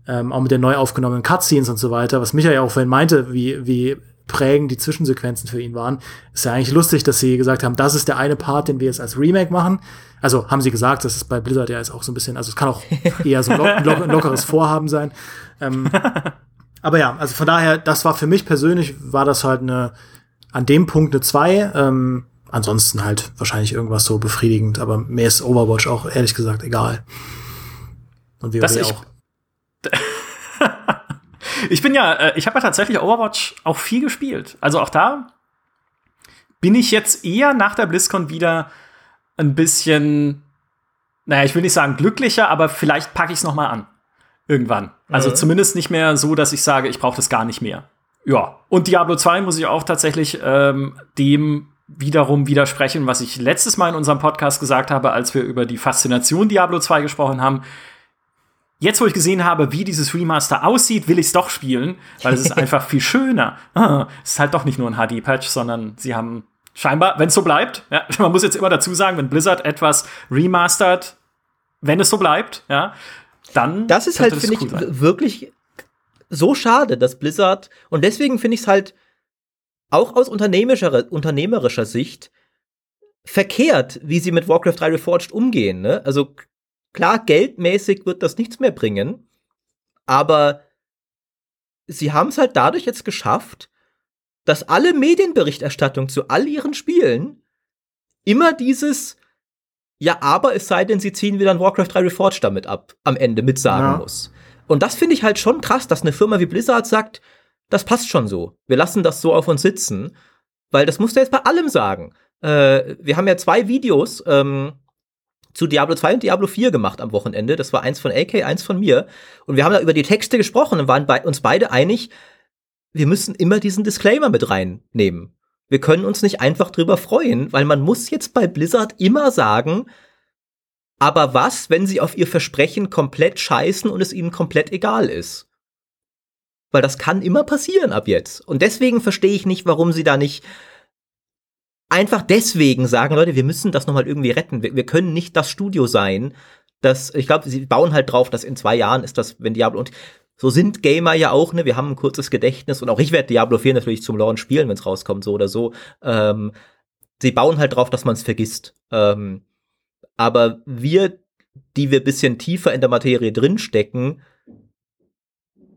ähm, auch mit den neu aufgenommenen Cutscenes und so weiter, was Michael ja auch vorhin meinte, wie, wie prägend die Zwischensequenzen für ihn waren. Ist ja eigentlich lustig, dass sie gesagt haben, das ist der eine Part, den wir jetzt als Remake machen. Also haben sie gesagt, das ist bei Blizzard ja jetzt auch so ein bisschen, also es kann auch (laughs) eher so ein, lo lo lockeres Vorhaben sein. Ähm, (laughs) aber ja, also von daher, das war für mich persönlich, war das halt eine, an dem Punkt eine 2. Ähm, ansonsten halt wahrscheinlich irgendwas so befriedigend, aber mir ist Overwatch auch ehrlich gesagt egal. Und wir auch. (laughs) ich bin ja, äh, ich habe ja tatsächlich Overwatch auch viel gespielt. Also auch da bin ich jetzt eher nach der BlizzCon wieder ein bisschen, naja, ich will nicht sagen glücklicher, aber vielleicht packe ich es noch mal an. Irgendwann. Also mhm. zumindest nicht mehr so, dass ich sage, ich brauche das gar nicht mehr. Ja. Und Diablo 2 muss ich auch tatsächlich ähm, dem wiederum widersprechen, was ich letztes Mal in unserem Podcast gesagt habe, als wir über die Faszination Diablo 2 gesprochen haben. Jetzt, wo ich gesehen habe, wie dieses Remaster aussieht, will ich es doch spielen, weil es ist (laughs) einfach viel schöner. Ah, es ist halt doch nicht nur ein HD-Patch, sondern sie haben scheinbar, wenn es so bleibt, ja, (laughs) man muss jetzt immer dazu sagen, wenn Blizzard etwas remastert, wenn es so bleibt, ja, dann. Das ist halt, finde cool ich, wirklich so schade, dass Blizzard, und deswegen finde ich es halt auch aus unternehmerischer, unternehmerischer Sicht verkehrt, wie sie mit Warcraft 3 Reforged umgehen. Ne? Also klar, geldmäßig wird das nichts mehr bringen, aber sie haben es halt dadurch jetzt geschafft, dass alle Medienberichterstattung zu all ihren Spielen immer dieses ja, aber es sei denn, sie ziehen wieder ein Warcraft 3 Reforged damit ab, am Ende mitsagen ja. muss. Und das finde ich halt schon krass, dass eine Firma wie Blizzard sagt, das passt schon so. Wir lassen das so auf uns sitzen, weil das musst du jetzt bei allem sagen. Äh, wir haben ja zwei Videos ähm, zu Diablo 2 und Diablo 4 gemacht am Wochenende. Das war eins von AK, eins von mir. Und wir haben da über die Texte gesprochen und waren bei uns beide einig, wir müssen immer diesen Disclaimer mit reinnehmen. Wir können uns nicht einfach drüber freuen, weil man muss jetzt bei Blizzard immer sagen, aber was, wenn sie auf ihr Versprechen komplett scheißen und es ihnen komplett egal ist? Weil das kann immer passieren ab jetzt. Und deswegen verstehe ich nicht, warum sie da nicht einfach deswegen sagen, Leute, wir müssen das nochmal irgendwie retten. Wir, wir, können nicht das Studio sein, das, ich glaube, sie bauen halt drauf, dass in zwei Jahren ist das, wenn Diablo und so sind Gamer ja auch, ne? Wir haben ein kurzes Gedächtnis und auch ich werde Diablo 4 natürlich zum Launch spielen, wenn es rauskommt, so oder so. Ähm, sie bauen halt drauf, dass man es vergisst. Ähm, aber wir, die wir bisschen tiefer in der Materie drinstecken,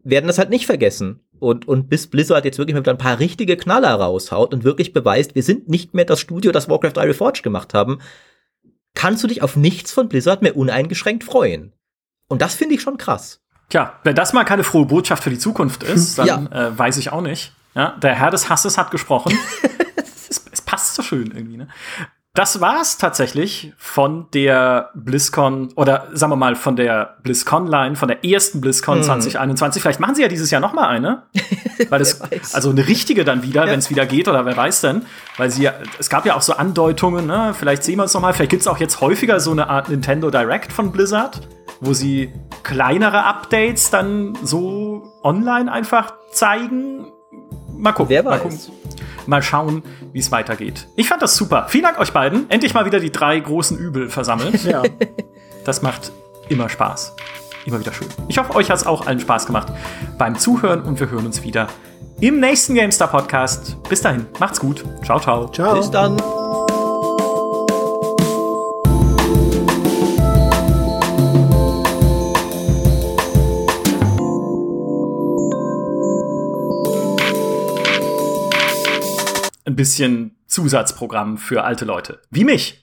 werden das halt nicht vergessen. Und, und bis Blizzard jetzt wirklich mal ein paar richtige Knaller raushaut und wirklich beweist, wir sind nicht mehr das Studio, das Warcraft 3 Reforged gemacht haben, kannst du dich auf nichts von Blizzard mehr uneingeschränkt freuen. Und das finde ich schon krass. Tja, wenn das mal keine frohe Botschaft für die Zukunft (laughs) ist, dann ja. äh, weiß ich auch nicht. Ja, der Herr des Hasses hat gesprochen. (laughs) es, es, passt so schön irgendwie, ne? Das war's tatsächlich von der BlizzCon oder sagen wir mal von der BlizzCon-Line, von der ersten BlizzCon hm. 2021. Vielleicht machen sie ja dieses Jahr noch mal eine, (laughs) weil es also eine richtige dann wieder, ja. wenn es wieder geht oder wer weiß denn, weil sie ja, es gab ja auch so Andeutungen, ne? Vielleicht sehen wir uns noch mal. Vielleicht gibt's auch jetzt häufiger so eine Art Nintendo Direct von Blizzard, wo sie kleinere Updates dann so online einfach zeigen. Mal gucken. Wer weiß. Mal gucken mal schauen, wie es weitergeht. Ich fand das super. Vielen Dank euch beiden. Endlich mal wieder die drei großen Übel versammelt. (laughs) Ja. Das macht immer Spaß. Immer wieder schön. Ich hoffe, euch hat es auch allen Spaß gemacht beim Zuhören und wir hören uns wieder im nächsten GameStar Podcast. Bis dahin, macht's gut. Ciao, ciao. Ciao. Bis dann. Ein bisschen Zusatzprogramm für alte Leute. Wie mich.